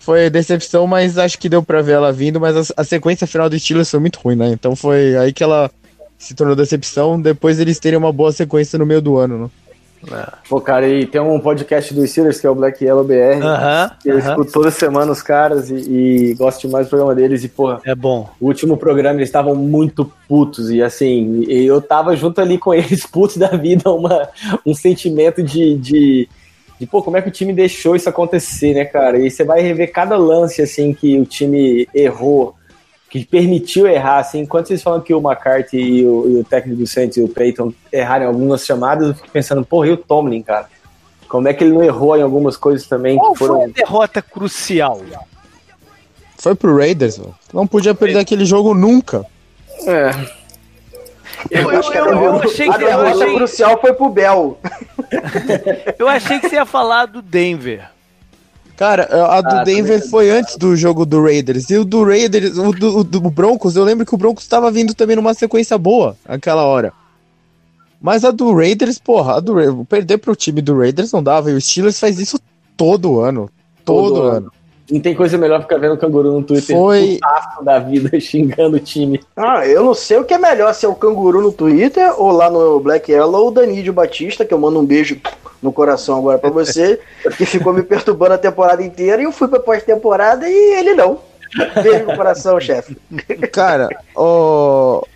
foi decepção, mas acho que deu para ver ela vindo, mas a, a, sequência final do Steelers foi muito ruim, né? Então foi aí que ela se tornou decepção, depois eles terem uma boa sequência no meio do ano, né? É. Pô, cara, e tem um podcast do Steelers que é o Black Yellow BR. Uh -huh, eu uh -huh. escuto toda semana os caras e, e, gosto demais do programa deles. E, porra, é bom. O último programa eles estavam muito putos. E assim, eu tava junto ali com *laughs* eles, putos da vida, uma, um sentimento de, de, de, pô, como é que o time deixou isso acontecer, né, cara? E você vai rever cada lance, assim, que o time errou que permitiu errar, assim, enquanto vocês falam que o McCarthy e o, e o técnico do Saints e o Peyton erraram algumas chamadas, eu fico pensando, porra, e o Tomlin, cara? Como é que ele não errou em algumas coisas também? Qual foram... foi a derrota crucial? Foi pro Raiders, mano. Não podia perder aquele jogo nunca. É. Eu, eu, eu, eu achei que a derrota achei... crucial foi pro Bell. eu achei que você ia falar do Denver. Cara, a do ah, Denver foi antes do jogo do Raiders. E o do Raiders, o do, o do Broncos, eu lembro que o Broncos estava vindo também numa sequência boa aquela hora. Mas a do Raiders, porra, a do, perder pro time do Raiders não dava. E o Steelers faz isso todo ano. Todo, todo ano. ano. Não tem coisa melhor ficar vendo o canguru no Twitter Foi... da vida *laughs* xingando o time. Ah, eu não sei o que é melhor, se é o canguru no Twitter ou lá no Black Yellow ou o Danídio Batista, que eu mando um beijo no coração agora para você, *laughs* que ficou me perturbando a temporada inteira e eu fui pra pós-temporada e ele não. Beijo no coração, chefe. Cara, o,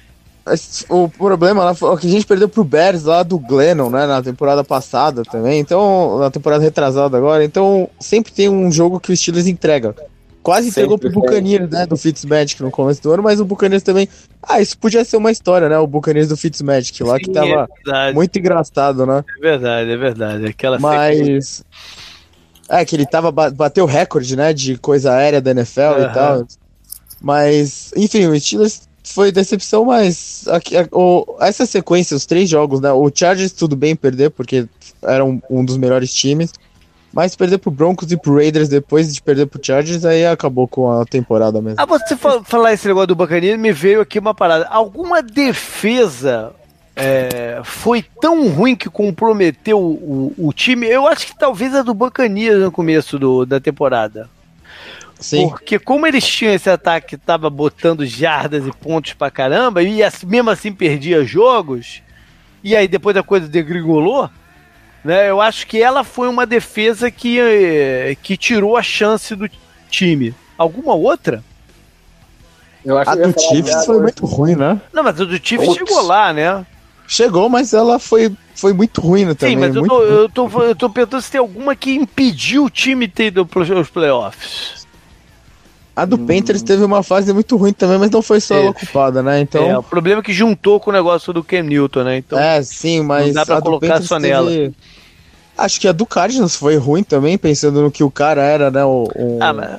o problema lá foi que a gente perdeu pro Bears lá do Glennon, né, na temporada passada também, então, na temporada retrasada agora, então sempre tem um jogo que o Steelers entrega. Quase sempre entregou pro Buccaneers, né, do Fitzmagic no começo do ano, mas o Buccaneers também, ah, isso podia ser uma história, né, o Buccaneers do Fitzmagic lá, Sim, que tava é muito engraçado, né. É verdade, é verdade, aquela Mas... É, que ele tava, bateu o recorde, né, de coisa aérea da NFL uhum. e tal. Mas, enfim, o Steelers foi decepção, mas aqui, a, o, essa sequência, os três jogos, né? O Chargers tudo bem perder, porque era um, um, dos melhores times. Mas perder pro Broncos e pro Raiders depois de perder pro Chargers, aí acabou com a temporada mesmo. Ah, você falar esse negócio do Bacaninha, me veio aqui uma parada. Alguma defesa é, foi tão ruim que comprometeu o, o, time? Eu acho que talvez a do Bacanias no começo do, da temporada. Sim. Porque como eles tinham esse ataque que tava botando jardas e pontos pra caramba, e mesmo assim perdia jogos, e aí depois a coisa degringolou, né? Eu acho que ela foi uma defesa que, eh, que tirou a chance do time. Alguma outra? Eu acho a do Chiefs foi muito ruim, né? Não, mas a do Chiefs chegou lá, né? Chegou, mas ela foi, foi muito ruim né, também. Sim, mas eu tô, eu, tô, eu tô pensando se tem alguma que impediu o time ter ido pros playoffs. A do hum. Panthers teve uma fase muito ruim também, mas não foi só ela culpada, né? Então... É, o problema é que juntou com o negócio do Cam Newton, né? Então, é, sim, mas não dá pra colocar só teve... nela. Acho que a do Cardinals foi ruim também, pensando no que o cara era, né? O, o... Ah, mas...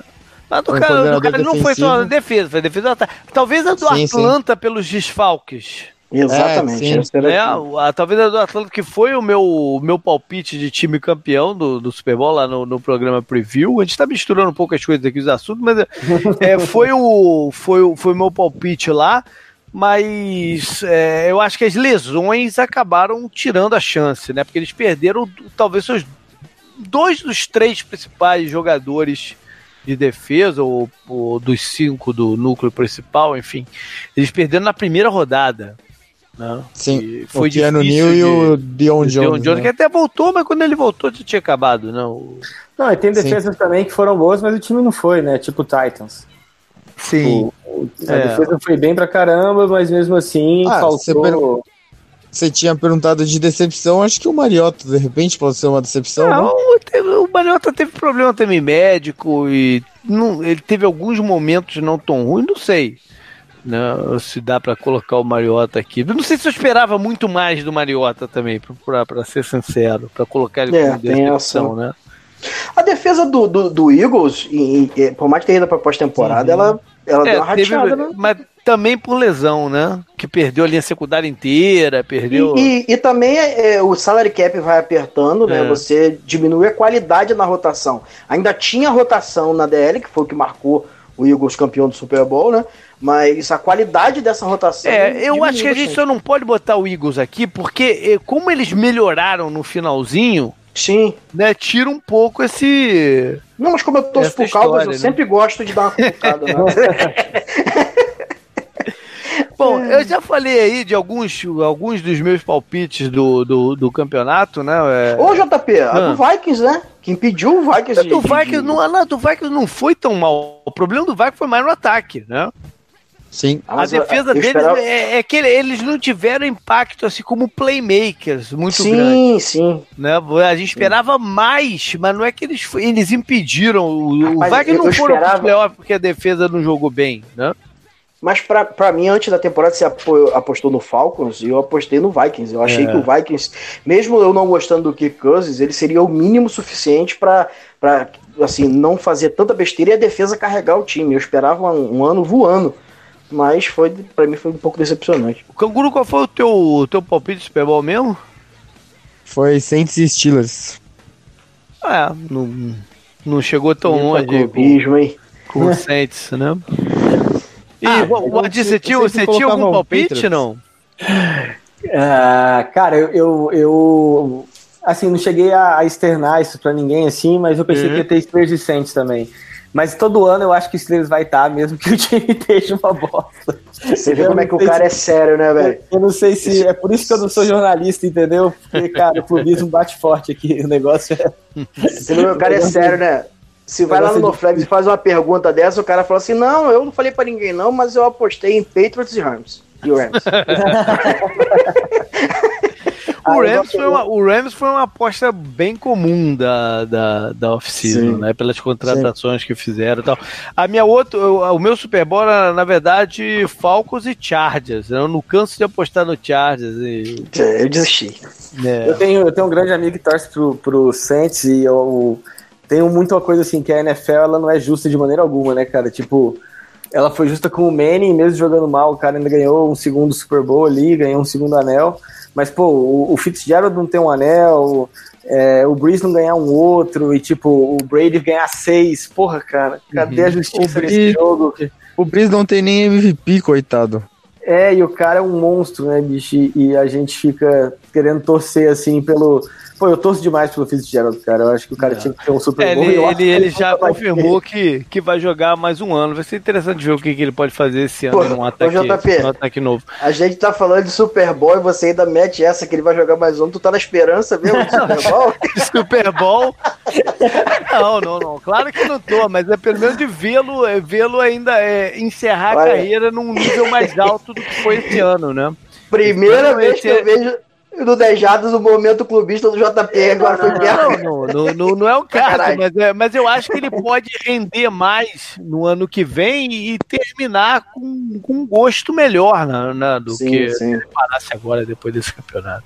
Mas do um cara, do cara não foi só defesa, foi defesa. Talvez a do sim, Atlanta sim. pelos desfalques. Exatamente. É, é, a, talvez a do Atlanta, que foi o meu, meu palpite de time campeão do, do Super Bowl lá no, no programa Preview. A gente está misturando um pouco as coisas aqui, os assuntos, mas é, *laughs* foi o foi, foi meu palpite lá. Mas é, eu acho que as lesões acabaram tirando a chance, né? Porque eles perderam talvez seus dois dos três principais jogadores de defesa, ou, ou, dos cinco do núcleo principal, enfim. Eles perderam na primeira rodada. Né? Sim, e foi o Keanu Neal e o Dion Jones. Dion Jones né? que até voltou, mas quando ele voltou já tinha acabado, não. Não, e tem defesas Sim. também que foram boas, mas o time não foi, né? Tipo o Titans. Sim. O, a é. defesa foi bem pra caramba, mas mesmo assim ah, faltou. Você, per... você, tinha perguntado de decepção, acho que o Mariota, de repente, pode ser uma decepção. Não, né? o Mariota teve problema também médico e não, ele teve alguns momentos não tão ruins, não sei né, se dá para colocar o Mariota aqui. não sei se eu esperava muito mais do Mariota também, para ser sincero, para colocar ele é, como decepção, né? A defesa do, do, do Eagles, e, e, por mais que tenha ido para pós-temporada, ela, ela é, deu uma rateada, né? Mas também por lesão, né? Que perdeu a linha secundária inteira, perdeu. E, e, e também é, o salary cap vai apertando, né? É. Você diminui a qualidade na rotação. Ainda tinha rotação na DL, que foi o que marcou o Eagles campeão do Super Bowl, né? Mas a qualidade dessa rotação. É, eu acho que a gente só não pode botar o Eagles aqui, porque eh, como eles melhoraram no finalzinho. Sim. Né, tira um pouco esse. Não, mas como eu torço pro Caldas, eu né? sempre gosto de dar uma colocada. Né? *laughs* *laughs* Bom, eu já falei aí de alguns, alguns dos meus palpites do, do, do campeonato, né? É... Ô, JP, a do Vikings, né? Que impediu o Vikings. De, do Vikings, Não, a do Vikings não foi tão mal. O problema do Vikings foi mais no ataque, né? Sim. A defesa deles esperava... é, é, que eles não tiveram impacto assim como playmakers muito sim, grande. Sim, sim. Né? A gente esperava mais, mas não é que eles, eles impediram. O, Rapaz, o Wagner não foram esperava... playoff porque a defesa não jogou bem, né? Mas para mim, antes da temporada, você apostou no Falcons e eu apostei no Vikings. Eu achei é. que o Vikings, mesmo eu não gostando do Kirk Cousins, ele seria o mínimo suficiente para assim, não fazer tanta besteira e a defesa carregar o time. Eu esperava um, um ano voando mas foi para mim foi um pouco decepcionante. O Canguru, qual foi o teu, teu palpite de Super Bowl mesmo? Foi Saints e Steelers. É, não, não chegou tão longe clubismo, hein? com o Saints, né? *laughs* E, ah, o Adi, você tinha, você tinha algum palpite, Patriots. não? Uh, cara, eu, eu, eu, assim, não cheguei a, a externar isso pra ninguém, assim, mas eu pensei uhum. que ia ter Steelers e Saints também. Mas todo ano eu acho que o Steelers vai estar, mesmo que o time *laughs* esteja uma bosta. Você vê como é que o cara se... é sério, né, velho? Eu não sei se. É por isso que eu não sou jornalista, entendeu? Porque, cara, o clubismo bate forte aqui. O negócio é. Você vê, o cara é sério, né? Se vai lá no NoFlex e faz uma pergunta dessa, o cara fala assim: Não, eu não falei pra ninguém, não, mas eu apostei em Patriots e Rams. E o Rams. *laughs* o, Rams foi uma, o Rams foi uma aposta bem comum da, da, da off-season, né? Pelas contratações Sim. que fizeram e tal. A minha outra, o meu Super Bowl era, na verdade, Falcons e Chargers. Eu não canso de apostar no Chargers. E... É, eu desisti. É. Eu, tenho, eu tenho um grande amigo que torce pro, pro Saints e eu tenho muito uma coisa assim, que a NFL ela não é justa de maneira alguma, né, cara? Tipo, ela foi justa com o Manning, mesmo jogando mal, o cara ainda ganhou um segundo Super Bowl ali, ganhou um segundo anel. Mas, pô, o, o Fitzgerald não tem um anel, é, o Breeze não ganhar um outro, e, tipo, o Brady ganhar seis. Porra, cara, cadê uhum. a justiça nesse jogo? O Breeze não tem nem MVP, coitado. É, e o cara é um monstro, né, bicho? E a gente fica querendo torcer, assim, pelo Pô, eu torço demais pelo Fitzgerald, cara. Eu acho que o cara é. tinha que ter um Super Bowl. É, ele, ele, ele já confirmou que, que vai jogar mais um ano. Vai ser interessante ver o que, que ele pode fazer esse ano num ataque, JP, num ataque novo. A gente tá falando de Super Bowl e você ainda mete essa que ele vai jogar mais um. Tu tá na esperança mesmo de Super Bowl? *laughs* Super Bowl? Não, não, não. Claro que não tô, mas é pelo menos de vê-lo é, vê ainda é, encerrar Olha. a carreira num nível mais alto do que foi esse ano, né? Primeira então, vez que eu vejo do Dejados o momento clubista do JP agora foi não, não, não, não, é o caso, mas, é, mas eu acho que ele pode render mais no ano que vem e terminar com, com um gosto melhor na, na do sim, que sim. ele parasse agora depois desse campeonato.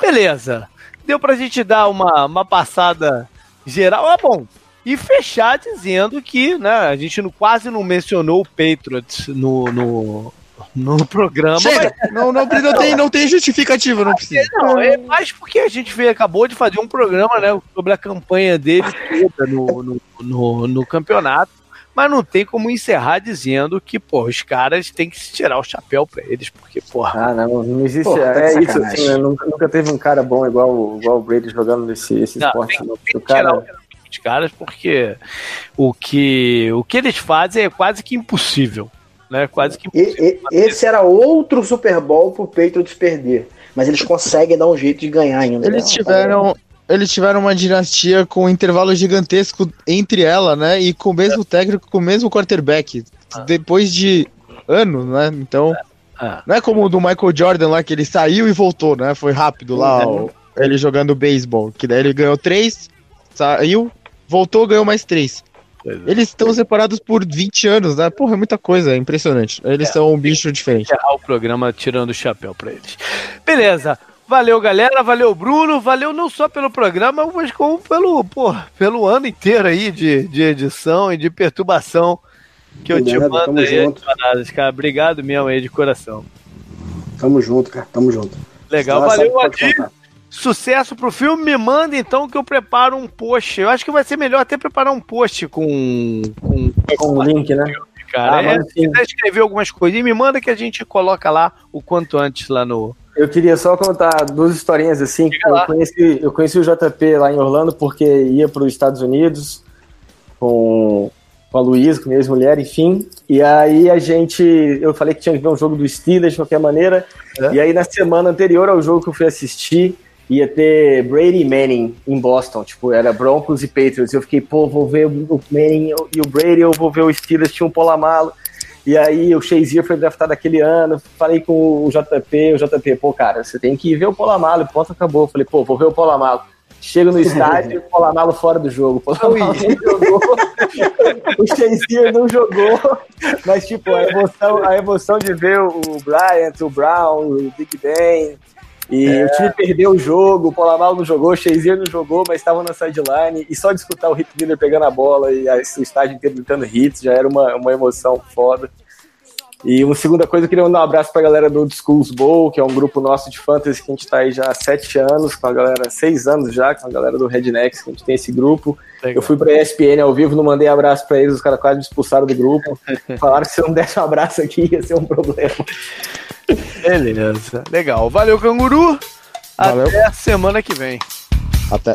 Beleza. Deu pra gente dar uma, uma passada geral. Ah, bom, e fechar dizendo que né, a gente não, quase não mencionou o Patriots no, no, no programa. Chega, mas... não, não, não, tem, não tem justificativa, não precisa. Não, é mais porque a gente veio, acabou de fazer um programa né, sobre a campanha dele no, no, no, no campeonato mas não tem como encerrar dizendo que, pô, os caras têm que se tirar o chapéu pra eles, porque, porra. Ah, não, não existe. Porra, tá é isso, assim, né? nunca, nunca teve um cara bom igual, igual o Brady jogando nesse esse não, esporte. Tem, não. Tem o cara... os caras, porque o que, o que eles fazem é quase que impossível. Né? Quase que. E, e, esse era outro Super Bowl pro Patriots perder. Mas eles conseguem dar um jeito de ganhar ainda. Eles né? tiveram, eles tiveram uma dinastia com um intervalo gigantesco entre ela, né? E com o mesmo é. técnico, com o mesmo quarterback. Ah. Depois de anos, né? Então. Ah. Não é como o do Michael Jordan lá, que ele saiu e voltou, né? Foi rápido lá, ó, ele jogando beisebol. Que daí ele ganhou três, saiu, voltou, ganhou mais três. É. Eles estão separados por 20 anos, né? Porra, é muita coisa, é impressionante. Eles é. são um bicho diferente. Encerrar o programa tirando o chapéu pra eles. Beleza. Valeu, galera. Valeu, Bruno. Valeu não só pelo programa, mas como pelo, pô, pelo ano inteiro aí de, de edição e de perturbação que eu te mando tamo aí. Junto. Cara, obrigado mesmo aí de coração. Tamo junto, cara. Tamo junto. Legal. Valeu, Adir. Sucesso pro filme. Me manda então que eu preparo um post. Eu acho que vai ser melhor até preparar um post com com, com o link, né? Cara, ah, é, se quiser escrever algumas coisas, me manda que a gente coloca lá o quanto antes lá no, eu queria só contar duas historinhas assim. Eu conheci, eu conheci o JP lá em Orlando porque ia para os Estados Unidos com, com a Luísa, com minha ex-mulher, enfim. E aí a gente. Eu falei que tinha que ver um jogo do Steelers de qualquer maneira. É. E aí na semana anterior ao jogo que eu fui assistir, ia ter Brady e Manning em Boston. Tipo, era Broncos e Patriots. Eu fiquei, pô, vou ver o Manning e o Brady, eu vou ver o Steelers, tinha um Polamalo. E aí o Shazier foi draftado aquele ano, falei com o JP, o JP, pô, cara, você tem que ver o Polamalo, ponto acabou. Falei, pô, vou ver o Polamalo. Chego no estádio, o *laughs* Polamalo fora do jogo. O Polamalo não jogou, *laughs* o Shazier não jogou, mas tipo, a emoção, a emoção de ver o Bryant, o Brown, o Big Ben, e é. o time perdeu o jogo, o Polamal não jogou, o Shazier não jogou, mas estavam na sideline. E só de escutar o Hit Miller pegando a bola e o estádio inteiro gritando hits já era uma, uma emoção foda. E uma segunda coisa, eu queria mandar um abraço pra galera do Old Schools Bowl, que é um grupo nosso de fantasy que a gente tá aí já há sete anos, com a galera, seis anos já, com a galera do Rednecks, que a gente tem esse grupo. Legal. Eu fui pra ESPN ao vivo, não mandei abraço pra eles, os caras quase me expulsaram do grupo. *laughs* Falaram que se eu não desse um abraço aqui ia ser um problema. Beleza, legal. Valeu, canguru. Valeu. Até semana que vem. Até.